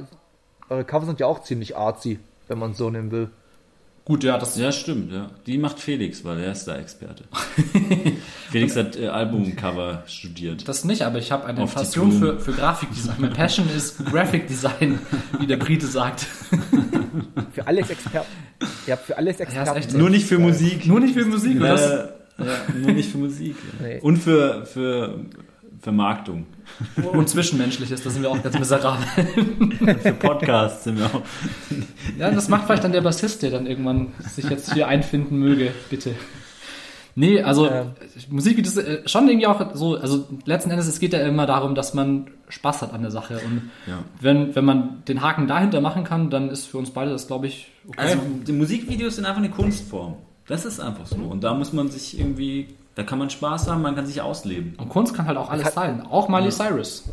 eure Cover sind ja auch ziemlich artsy, wenn man so nehmen will. Gut, ja, das ja, stimmt, ja. Die macht Felix, weil er ist da Experte. Felix hat äh, Albumcover studiert. Das nicht, aber ich habe eine Auf Passion für, für Grafikdesign. Meine Passion ist Graphic Design, wie der Brite sagt. Für alles Experten. Ihr habt für alles Experten. echt. Nur nicht für Musik. Nur nicht für Musik. Äh, ja, nur nicht für Musik. Ja. Nee. Und für, für Vermarktung. und Zwischenmenschliches, da sind wir auch ganz miserabel. Für Podcasts sind wir auch. Ja, das macht vielleicht dann der Bassist, der dann irgendwann sich jetzt hier einfinden möge, bitte. Nee, also Ähm. Musikvideos äh, schon irgendwie auch so, also letzten Endes, es geht ja immer darum, dass man Spaß hat an der Sache. Und Ja. wenn, wenn man den Haken dahinter machen kann, dann ist für uns beide das, glaube ich, okay. Also die Musikvideos sind einfach eine Kunstform. Das ist einfach so. Und da muss man sich irgendwie, da kann man Spaß haben, man kann sich ausleben. Und Kunst kann halt auch alles sein. Auch Miley Cyrus.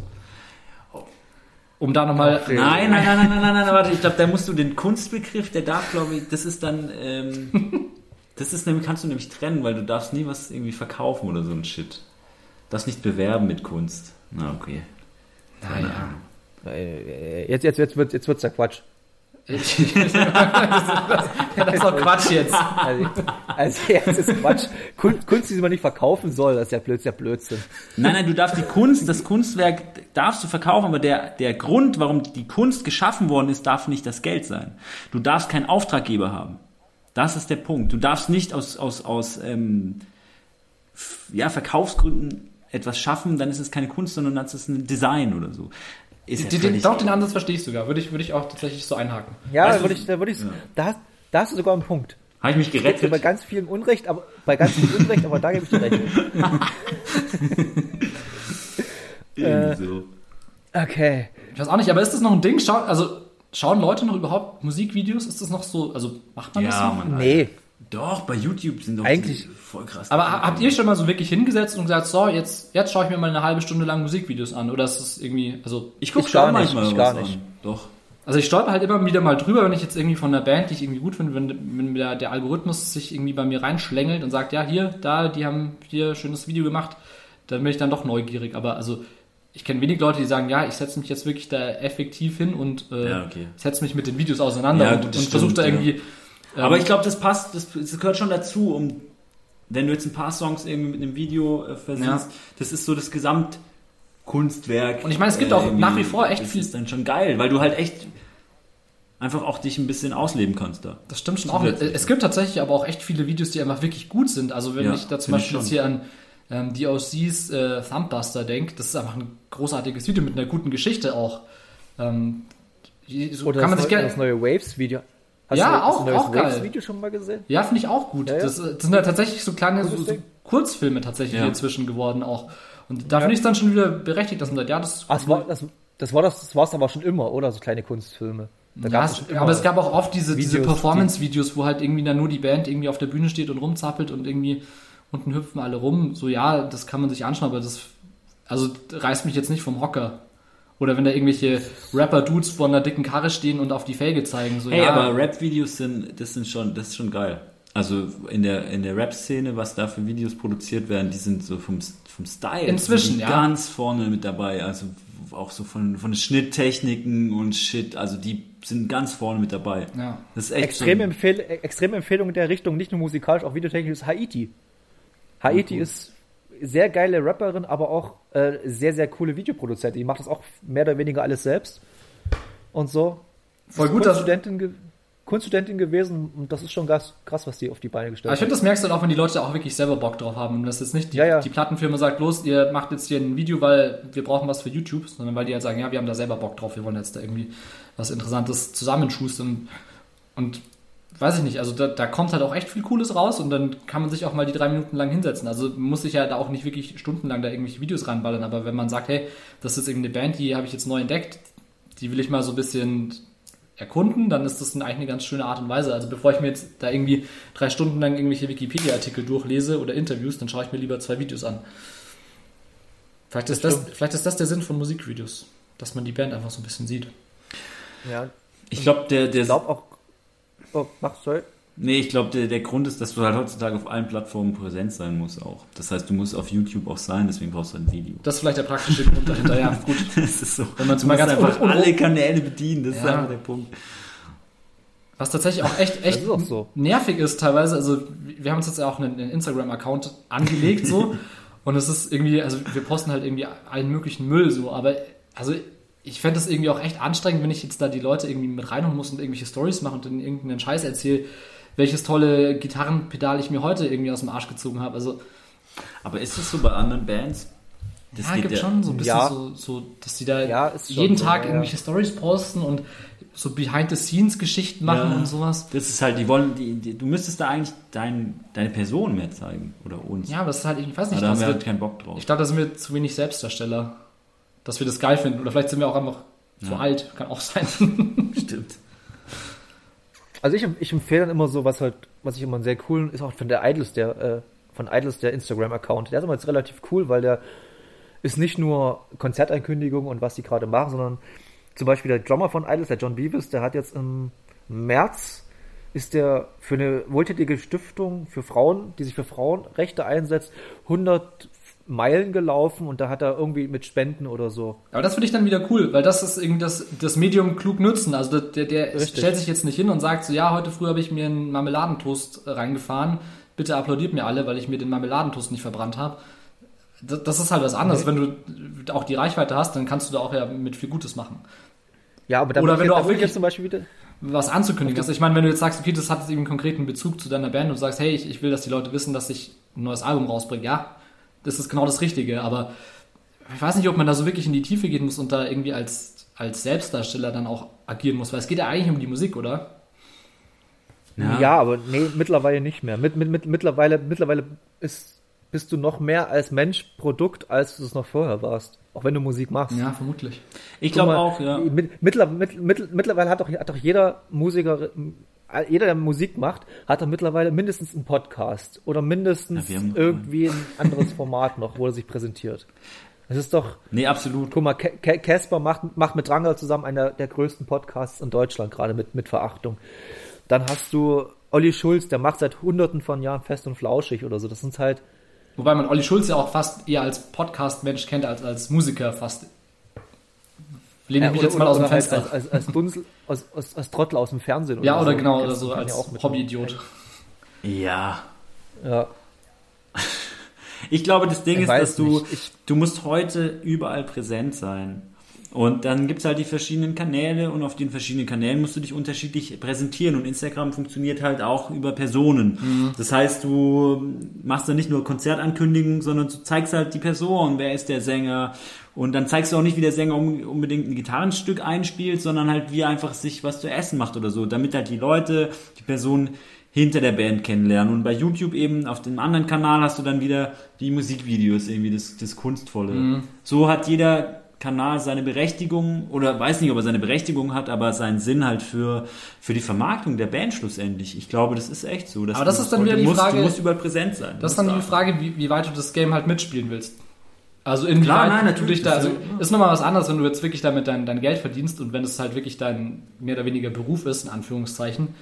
Um da nochmal. Nein, nein, nein, nein, nein, nein, nein, warte, ich glaube, da musst du den Kunstbegriff, der darf, glaube ich, das ist dann, ähm, das ist nämlich, kannst du nämlich trennen, weil du darfst nie was irgendwie verkaufen oder so ein Shit. Darfst nicht bewerben mit Kunst. Na, okay. Naja. Äh, Jetzt, jetzt, jetzt, wird, jetzt wird's ja Quatsch. das ist doch Quatsch jetzt. Also, also jetzt ist Quatsch. Kunst, Kunst, die man nicht verkaufen soll, das ist ja Blödsinn. Ja Blödsinn. Nein, nein, du darfst die Kunst, das Kunstwerk darfst du verkaufen, aber der, der Grund, warum die Kunst geschaffen worden ist, darf nicht das Geld sein. Du darfst keinen Auftraggeber haben. Das ist der Punkt. Du darfst nicht aus, aus, aus ähm, ja, Verkaufsgründen etwas schaffen, dann ist es keine Kunst, sondern dann ist es ein Design oder so. Ist ja Den, doch, den Ansatz verstehe ich sogar. Würde ich, würde ich auch tatsächlich so einhaken. Ja, Weißt da du- würde ich, da würde ich, da, hast- da hast du sogar einen Punkt. Habe ich mich Gibt bei gerettet? ganz vielem Unrecht, aber bei ganz viel Unrecht, aber da gebe ich dir recht. So. Okay. Ich weiß auch nicht, aber ist das noch ein Ding? Schau, also, schauen Leute noch überhaupt Musikvideos? Ist das noch so, also macht man das Ja, noch? man. Nee. Doch, bei YouTube sind doch Eigentlich- voll krass. Aber ha- habt ihr schon mal so wirklich hingesetzt und gesagt, so, jetzt, jetzt schaue ich mir mal eine halbe Stunde lang Musikvideos an? Oder ist das irgendwie, also, ich gucke ich gar schon nicht, manchmal ich gar nicht. an. Doch. also ich stolper halt immer wieder mal drüber, wenn ich jetzt irgendwie von einer Band, die ich irgendwie gut finde, wenn, wenn der, der Algorithmus sich irgendwie bei mir reinschlängelt und sagt, ja, hier, da, die haben hier ein schönes Video gemacht, dann bin ich dann doch neugierig. Aber also, ich kenne wenig Leute, die sagen, ja, ich setze mich jetzt wirklich da effektiv hin und äh, Ja, okay. setze mich mit den Videos auseinander Ja, und, und versuche da irgendwie. ähm, Aber ich glaube, das passt, das, das gehört schon dazu, um wenn du jetzt ein paar Songs irgendwie mit einem Video äh, versiehst, Ja. das ist so das Gesamtkunstwerk. Und ich meine, es gibt auch irgendwie. nach wie vor echt das viel- ist dann schon geil, weil du halt echt einfach auch dich ein bisschen ausleben kannst da. Das stimmt schon auch. Es gibt tatsächlich aber auch echt viele Videos, die einfach wirklich gut sind. Also wenn Ja, ich da zum Beispiel jetzt hier an ähm, DOC's äh, Thumbbuster denke, das ist einfach ein großartiges Video mit einer guten Geschichte auch. Ähm, die- so Oder kann man das, sich neue, gerne. das neue Waves-Video. Hast Ja, du, hast auch- du ein neues auch geil. Waves-Video schon mal gesehen? Ja, finde ich auch gut. Ja, ja. Das, das sind ja tatsächlich so kleine so, so. Kurzfilme tatsächlich Ja. inzwischen geworden auch. Und da finde ich es dann schon wieder berechtigt, dass man sagt, ja, das ist Ah, das war das, das war das, das war's aber schon immer, oder? So kleine Kunstfilme. Ja, es, aber es gab auch oft diese, diese Videos, Performance-Videos, wo halt irgendwie dann nur die Band irgendwie auf der Bühne steht und rumzappelt und irgendwie unten hüpfen alle rum. So, ja, das kann man sich anschauen, aber das also reißt mich jetzt nicht vom Hocker. Oder wenn da irgendwelche Rapper-Dudes vor einer dicken Karre stehen und auf die Felge zeigen. So, Hey, ja, aber Rap-Videos sind, das sind schon, das ist schon geil. Also in der, in der Rap-Szene, was da für Videos produziert werden, die sind so vom, vom Style Inzwischen, ja. ganz vorne mit dabei. Also auch so von, von den Schnitttechniken und Shit, also die sind ganz vorne mit dabei. Ja. Das ist echt Extreme, so, Empfehl extreme Empfehlung in der Richtung, nicht nur musikalisch, auch videotechnisch, ist Haiti. Haiti ist sehr geile Rapperin, aber auch äh, sehr, sehr coole Videoproduzentin. Die macht das auch mehr oder weniger alles selbst. Und so. Voll Ist gut, dass- Kunststudentin, ge Kunststudentin gewesen und das ist schon krass, krass was die auf die Beine gestellt Aber ich finde, das merkst du dann auch, wenn die Leute auch wirklich selber Bock drauf haben. Und das jetzt nicht die, Ja, ja. die Plattenfirma sagt, los, ihr macht jetzt hier ein Video, weil wir brauchen was für YouTube, sondern weil die halt sagen, ja, wir haben da selber Bock drauf, wir wollen jetzt da irgendwie was Interessantes zusammenschustern. und weiß ich nicht, also da, da kommt halt auch echt viel Cooles raus und dann kann man sich auch mal die drei Minuten lang hinsetzen. Also muss sich ja da auch nicht wirklich stundenlang da irgendwelche Videos reinballern, aber wenn man sagt, hey, das ist irgendeine Band, die habe ich jetzt neu entdeckt, die will ich mal so ein bisschen erkunden, dann ist das eigentlich eine ganz schöne Art und Weise. Also bevor ich mir jetzt da irgendwie drei Stunden lang irgendwelche Wikipedia-Artikel durchlese oder Interviews, dann schaue ich mir lieber zwei Videos an. Vielleicht ist, das, vielleicht ist das der Sinn von Musikvideos, dass man die Band einfach so ein bisschen sieht. Ja, Ich glaube, der, der ich glaube auch. Oh, mach, sorry. Nee, ich glaube, der, der Grund ist, dass du halt heutzutage auf allen Plattformen präsent sein musst auch. Das heißt, du musst auf YouTube auch sein, deswegen brauchst du ein Video. Das ist vielleicht der praktische Grund dahinter, ja, gut. Das ist so. Wenn man du musst ganz einfach un- alle Kanäle bedienen, das ist Ja. einfach der Punkt. Was tatsächlich auch echt, echt ist auch so. nervig ist teilweise. Also wir haben uns jetzt ja auch einen, einen Instagram-Account angelegt so und es ist irgendwie, also wir posten halt irgendwie allen möglichen Müll so, aber also ich fände das irgendwie auch echt anstrengend, wenn ich jetzt da die Leute irgendwie mit reinholen muss und irgendwelche Stories mache und dann irgendeinen Scheiß erzähle, welches tolle Gitarrenpedal ich mir heute irgendwie aus dem Arsch gezogen habe. Also Aber ist das so bei anderen Bands? Das ja, gibt ja- schon so ein bisschen Ja. so, so, dass die da Ja, jeden so, Tag ja, ja. irgendwelche Stories posten und so Behind-the-Scenes-Geschichten machen Ja. und sowas. Das ist halt, die wollen, die, die, du müsstest da eigentlich dein, deine Person mehr zeigen. Oder uns. Ja, aber das ist halt, ich weiß Aber nicht, da haben wir halt keinen Bock drauf. Ich glaube, da sind wir zu wenig Selbstdarsteller, dass wir das geil finden. Oder vielleicht sind wir auch einfach zu Ja. alt, kann auch sein. Stimmt. Also ich, ich empfehle dann immer so, was halt, was ich immer einen sehr coolen, ist auch von der Idols, der, äh, von Idols der Instagram-Account. Der ist immer jetzt relativ cool, weil der ist nicht nur Konzertankündigung und was die gerade machen, sondern zum Beispiel der Drummer von Idols, der John Beavis, der hat jetzt im März ist der für eine wohltätige Stiftung für Frauen, die sich für Frauenrechte einsetzt, 100 Meilen gelaufen und da hat er irgendwie mit Spenden oder so. Aber das finde ich dann wieder cool, weil das ist irgendwie das, das Medium klug nutzen. Also der, der Richtig. stellt sich jetzt nicht hin und sagt so, ja, heute früh habe ich mir einen Marmeladentoast reingefahren. Bitte applaudiert mir alle, weil ich mir den Marmeladentoast nicht verbrannt habe. Das, das ist halt was anderes. Wenn du auch die Reichweite hast, dann kannst du da auch ja mit viel Gutes machen. Ja, aber da Oder wenn du auch wirklich- jetzt zum Beispiel wieder, was anzukündigen hast. Ich meine, wenn du jetzt sagst, okay, das hat jetzt eben einen konkreten Bezug zu deiner Band und du sagst, hey, ich, ich will, dass die Leute wissen, dass ich ein neues Album rausbringe, ja, das ist genau das Richtige, aber ich weiß nicht, ob man da so wirklich in die Tiefe gehen muss und da irgendwie als, als Selbstdarsteller dann auch agieren muss, weil es geht ja eigentlich um die Musik, oder? Ja, aber nee, mittlerweile nicht mehr. Mit, mit, mit, mittlerweile mittlerweile ist, bist du noch mehr als Mensch Produkt, als du es noch vorher warst. Auch wenn du Musik machst. Ja, vermutlich. Ich glaube auch, ja. Mit, mittler, mit, mit, mittlerweile hat doch, hat doch jeder Musiker, jeder, der Musik macht, hat doch mittlerweile mindestens einen Podcast oder mindestens Ja, irgendwie ein anderes Format noch, wo er sich präsentiert. Das ist doch, Nee, absolut. guck mal, Ca- Ca- Casper macht, macht mit Drangal zusammen einer der größten Podcasts in Deutschland, gerade mit, mit Verachtung. Dann hast du Olli Schulz, der macht seit hunderten von Jahren fest und flauschig oder so. Das sind halt, Wobei man Olli Schulz ja auch fast eher als Podcast-Mensch kennt, als als Musiker fast. Lehne ich mich oder- jetzt mal aus dem oder halt Fenster. Als, als, als, Dunsel, als, als, als Trottel aus dem Fernsehen. ja, oder so. genau, oder so als ja Hobbyidiot. Ja. Ja. Ich glaube, das Ding Ich ist, dass du, nicht. Ich- du musst heute überall präsent sein. Und dann gibt's halt die verschiedenen Kanäle und auf den verschiedenen Kanälen musst du dich unterschiedlich präsentieren. Und Instagram funktioniert halt auch über Personen. Das heißt, du machst dann nicht nur Konzertankündigungen, sondern du zeigst halt die Person, wer ist der Sänger. Und dann zeigst du auch nicht, wie der Sänger un- unbedingt ein Gitarrenstück einspielt, sondern halt, wie er einfach sich was zu essen macht oder so, damit halt die Leute, die Person hinter der Band kennenlernen. Und bei YouTube eben auf dem anderen Kanal hast du dann wieder die Musikvideos, irgendwie das, das Kunstvolle. So hat jeder Kanal seine Berechtigung oder weiß nicht, ob er seine Berechtigung hat, aber seinen Sinn halt für, für die Vermarktung der Band schlussendlich. Ich glaube, das ist echt so. Aber das ist dann wieder die musst, Frage- Du musst überall präsent sein. Das ist dann die Frage, wie, wie weit du das Game halt mitspielen willst. Also inwieweit Klar, nein, du natürlich, da, also ist- ist nochmal was anderes, wenn du jetzt wirklich damit dein, dein Geld verdienst und wenn es halt wirklich dein mehr oder weniger Beruf ist, in Anführungszeichen,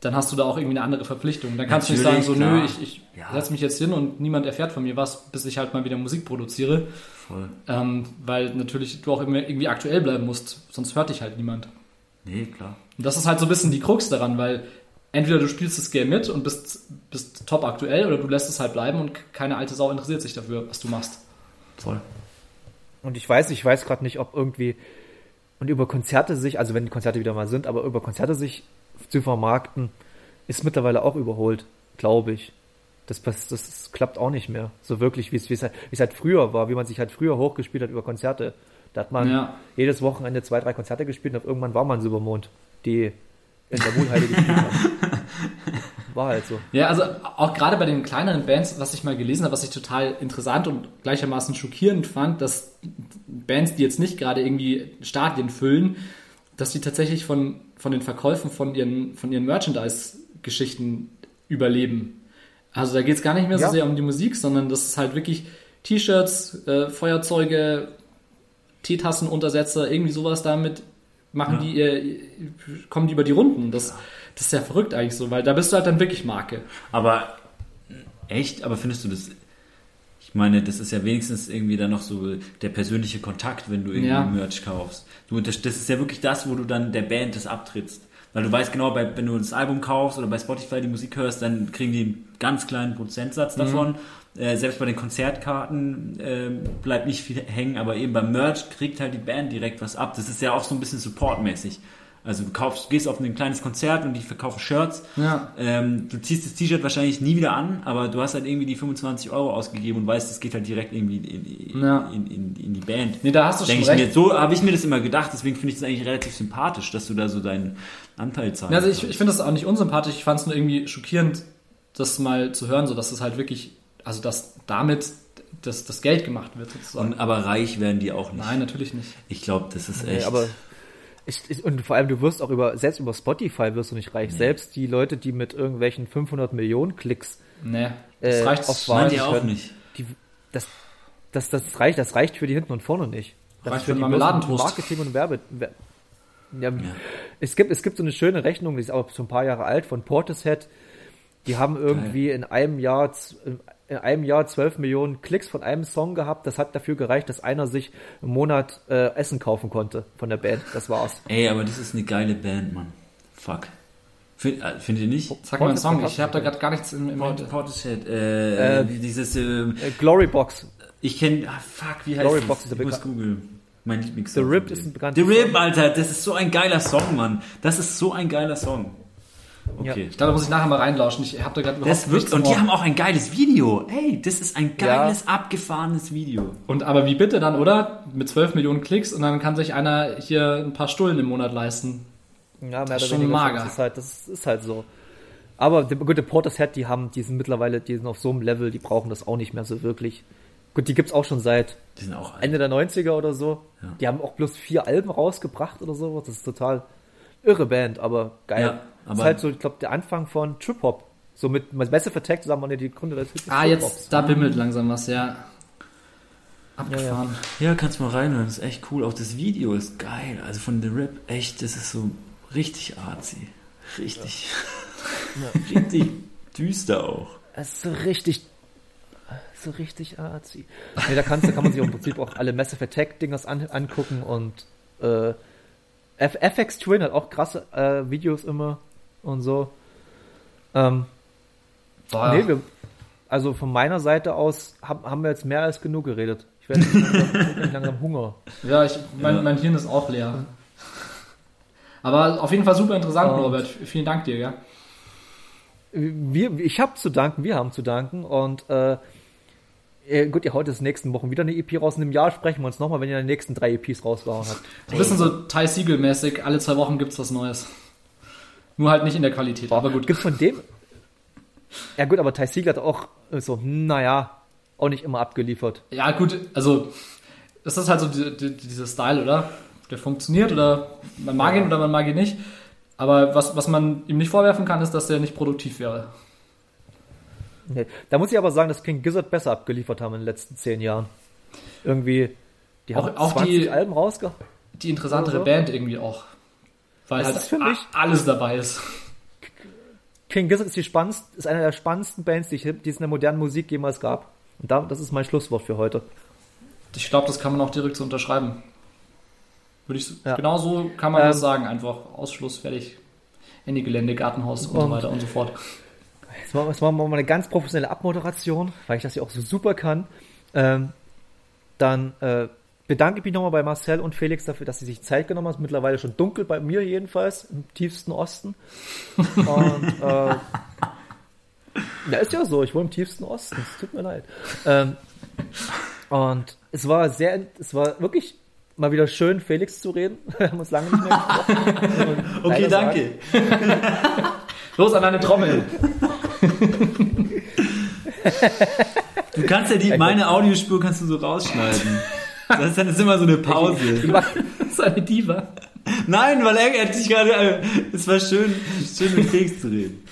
dann hast du da auch irgendwie eine andere Verpflichtung. Dann kannst du nicht sagen, Natürlich, so, nö, klar. ich, ich Ja. setze mich jetzt hin und niemand erfährt von mir was, bis ich halt mal wieder Musik produziere. Voll. Ähm, weil natürlich du auch immer irgendwie aktuell bleiben musst, sonst hört dich halt niemand. Nee, klar. Und das ist halt so ein bisschen die Krux daran, weil entweder du spielst das Game mit und bist, bist top aktuell oder du lässt es halt bleiben und keine alte Sau interessiert sich dafür, was du machst. Voll. Und ich weiß, ich weiß gerade nicht, ob irgendwie und über Konzerte sich, also wenn die Konzerte wieder mal sind, aber über Konzerte sich zu vermarkten, ist mittlerweile auch überholt, glaube ich. Das, pass- das klappt auch nicht mehr. So wirklich, wie es, wie es, halt, wie es halt früher war, wie man sich halt früher hochgespielt hat über Konzerte. Da hat man Ja. jedes Wochenende zwei, drei Konzerte gespielt und auf irgendwann war man Supermond. Die in der Wohlheide gespielt haben. War halt so. Ja, also auch gerade bei den kleineren Bands, was ich mal gelesen habe, was ich total interessant und gleichermaßen schockierend fand, dass Bands, die jetzt nicht gerade irgendwie Stadien füllen, dass die tatsächlich von, von den Verkäufen von ihren, von ihren Merchandise-Geschichten überleben. Also da geht es gar nicht mehr so Ja. sehr um die Musik, sondern das ist halt wirklich T-Shirts, äh, Feuerzeuge, Teetassenuntersetzer, irgendwie sowas damit machen die, ihr, kommen die über die Runden. Das, das ist ja verrückt eigentlich so, weil da bist du halt dann wirklich Marke. Aber echt, aber findest du das? Ich meine, das ist ja wenigstens irgendwie dann noch so der persönliche Kontakt, wenn du irgendwie Ja. Merch kaufst. Du, das, das ist ja wirklich das, wo du dann der Band das abtrittst. Weil du weißt genau, bei, wenn du das Album kaufst oder bei Spotify die Musik hörst, dann kriegen die einen ganz kleinen Prozentsatz davon. Äh, selbst bei den Konzertkarten äh, bleibt nicht viel hängen, aber eben beim Merch kriegt halt die Band direkt was ab. Das ist ja auch so ein bisschen supportmäßig. Also du kaufst, gehst auf ein kleines Konzert und die verkaufen Shirts. Ja. Ähm, du ziehst das T-Shirt wahrscheinlich nie wieder an, aber du hast halt irgendwie die 25 Euro ausgegeben und weißt, es geht halt direkt irgendwie in, in, Ja. in, in, in die Band. Nee, da hast du Denk schon ich recht. mir, so habe ich mir das immer gedacht, deswegen finde ich das eigentlich relativ sympathisch, dass du da so deinen Anteil zahlst. Ja, Also ich, ich finde das auch nicht unsympathisch, ich fand es nur irgendwie schockierend, das mal zu hören, so dass es halt wirklich, also dass damit das, das Geld gemacht wird sozusagen. und, aber reich werden die auch nicht. Nein, natürlich nicht. Ich glaube, das ist Nee, echt. aber ich, ich, und vor allem, du wirst auch über, selbst über Spotify wirst du nicht reich. Selbst die Leute, die mit irgendwelchen 500 Millionen Klicks, Nee, das Äh, reicht auf Meint Wahl- ihr auch können. nicht. die, das, das, das reicht, das reicht für die hinten und vorne nicht. Das Reicht ist für die. Marketing und Werbe. Wer- Ja, Es gibt, es gibt so eine schöne Rechnung, die ist auch schon ein paar Jahre alt, von Portishead. Die haben irgendwie in einem Jahr, in einem Jahr 12 Millionen Klicks von einem Song gehabt. Das hat dafür gereicht, dass einer sich im Monat äh, Essen kaufen konnte von der Band. Das war's. Ey, aber das ist eine geile Band, Mann. Fuck. Find, äh, findet ihr nicht? Sag mal einen Song, ich habe da gerade gar nichts im, im Port, Portishead, äh, Äh, dieses, äh, Äh, Glory Box. ich kenne, ah, fuck, wie heißt Glory das? Box ist der ich muss googeln. Mein Lieblings The Rip ist ein bekannter The Rip. Alter, das ist so ein geiler Song, Mann. Das ist so ein geiler Song. Okay. Ich glaube, da muss ich nachher mal reinlauschen. Ich habe da gerade Das überhaupt wird, nichts und die haben auch ein geiles Video. Ey, das ist ein geiles, abgefahrenes Video. Und aber wie bitte dann, oder? Mit 12 Millionen Klicks und dann kann sich einer hier ein paar Stullen im Monat leisten. Ja, mehr ist oder schon weniger. mager. Das ist halt, das ist halt so. Aber die, gut, die Portishead, die haben, die sind mittlerweile, die sind auf so einem Level, die brauchen das auch nicht mehr so wirklich. Gut, die gibt's auch schon seit Die sind auch. Ende der 90er oder so. Ja. Die haben auch bloß vier Alben rausgebracht oder so. Das ist total irre Band, aber geil. Ja, das aber- ist halt so, ich glaube, der Anfang von Trip Hop. So mit Massive Attack zusammen ja die Gründer des Hits Ah, jetzt, da bimmelt langsam was, ja. Abgefahren. Ja, kannst mal reinhören. Das ist echt cool. Auch das Video ist geil. Also von The Rip, echt, das ist so richtig artsy. Richtig. richtig düster auch. Das ist so richtig, so richtig arzi. Nee, da, kannst, da kann man sich im Prinzip auch alle Massive Attack Dingers an, angucken und äh, F FX Twin hat auch krasse äh, Videos immer und so. Ähm, Boah, nee, wir, also von meiner Seite aus haben, haben wir jetzt mehr als genug geredet. Ich werde langsam, langsam Hunger. ja, ich, mein, Ja. mein Hirn ist auch leer. Aber auf jeden Fall super interessant, Und- Norbert. Vielen Dank dir, gell? Wir, ich habe zu danken, wir haben zu danken und äh, äh, gut, ihr haut jetzt nächsten Wochen wieder eine EP raus. In einem Jahr sprechen wir uns nochmal, wenn ihr die nächsten drei EPs rausgehauen habt. Ein bisschen so Ty Siegel-mäßig, alle zwei Wochen gibt's was Neues. Nur halt nicht in der Qualität, aber gut. Gibt's von dem? Ja gut, aber Ty Siegel hat auch äh, so, naja, auch nicht immer abgeliefert. Ja, gut, also, das ist halt so die, die, dieser Style, oder? Der funktioniert oder man mag ihn oder man mag ihn nicht. Aber was, was man ihm nicht vorwerfen kann, ist, dass er nicht produktiv wäre. Nee. Da muss ich aber sagen, dass King Gizzard besser abgeliefert haben in den letzten zehn Jahren. Irgendwie, die Auch- haben auch 20 die- Alben rausgehauen. Die interessantere so? Band irgendwie auch. Weil halt für mich- alles dabei ist. King Gizzard ist, die spannendst, ist eine der spannendsten Bands, die, ich, die es in der modernen Musik jemals gab. Und da, das ist mein Schlusswort für heute. Ich glaube, das kann man auch direkt so unterschreiben. Würde ich, Ja. Genau so kann man Ähm, das sagen. Einfach Ausschluss, fertig. Ende Gelände, Gartenhaus und, so Und- weiter und so fort. Jetzt machen, jetzt machen wir mal eine ganz professionelle Abmoderation, weil ich das ja auch so super kann. Ähm, dann äh, bedanke ich mich nochmal bei Marcel und Felix dafür, dass sie sich Zeit genommen haben. Es ist mittlerweile schon dunkel bei mir jedenfalls, im tiefsten Osten. Und äh, ja, ist ja so, ich wohne im tiefsten Osten, es tut mir leid. Ähm, und es war sehr, es war wirklich mal wieder schön, Felix zu reden. Wir haben uns lange nicht mehr gesprochen. Okay, danke. Los an deine Trommel. Du kannst ja die, meine Audiospur kannst du so rausschneiden. Das ist dann ist immer so eine Pause. Ist eine Diva. Nein, weil er, er hat dich gerade, äh, es war schön, schön mit Felix zu reden.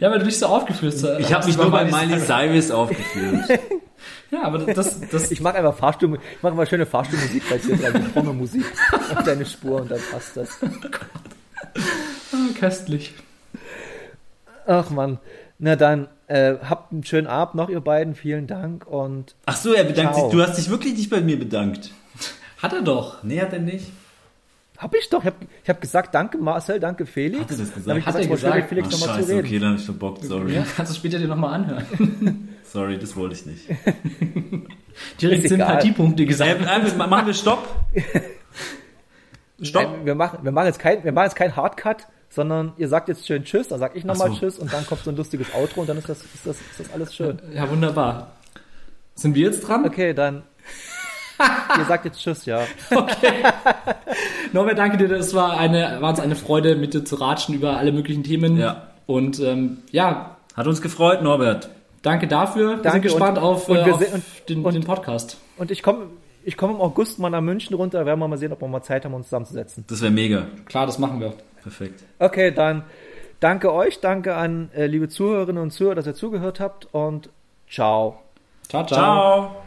Ja, weil du dich so aufgeführt hast. Ich habe mich nur bei Miley Cyrus aufgeführt. Ja, aber das, das, Ich mag einfach Fahrstuhl, ich mag immer schöne Fahrstuhlmusik bei dir, also Trommelmusik auf deine Spur und dann passt das. ah, köstlich. Ach man, na dann, äh, habt einen schönen Abend noch, ihr beiden, vielen Dank und Ach so, er bedankt Ciao. sich. Du hast dich wirklich nicht bei mir bedankt. Hat er doch. Nee, hat er nicht. hab ich doch, ich hab, ich hab gesagt, danke Marcel, danke Felix. Hat er das gesagt? Dann hab ich Hat gesagt, er mit gesagt? Felix Ach, nochmal zu scheiße, reden. okay, dann hab ich verbockt, sorry. Ja, kannst du später dir nochmal anhören. Sorry, das wollte ich nicht. Direkt. Sympathiepunkte gesagt. Äh, äh, machen wir Stopp? Stopp? Nein, wir machen, wir machen jetzt kein, wir machen jetzt kein Hardcut, sondern ihr sagt jetzt schön Tschüss, dann sag ich nochmal so. Tschüss und dann kommt so ein lustiges Outro und dann ist das, ist das, ist das alles schön. Ja, wunderbar. Sind wir jetzt dran? Okay, dann. ihr sagt jetzt Tschüss, ja. Norbert, danke dir. Es war eine, war uns eine Freude, mit dir zu ratschen über alle möglichen Themen. Ja. Und ähm, ja, Hat uns gefreut, Norbert. danke dafür. Wir sind Danke gespannt und- auf, und äh, wir auf se- und- den, und- den Podcast. Und ich komme ich komm im August mal nach München runter, da werden wir mal sehen, ob wir mal Zeit haben, uns zusammenzusetzen. Das wäre mega. Klar, das machen wir. Perfekt. Okay, dann danke euch, danke an äh, liebe Zuhörerinnen und Zuhörer, dass ihr zugehört habt und ciao. Ciao, ciao. Ciao.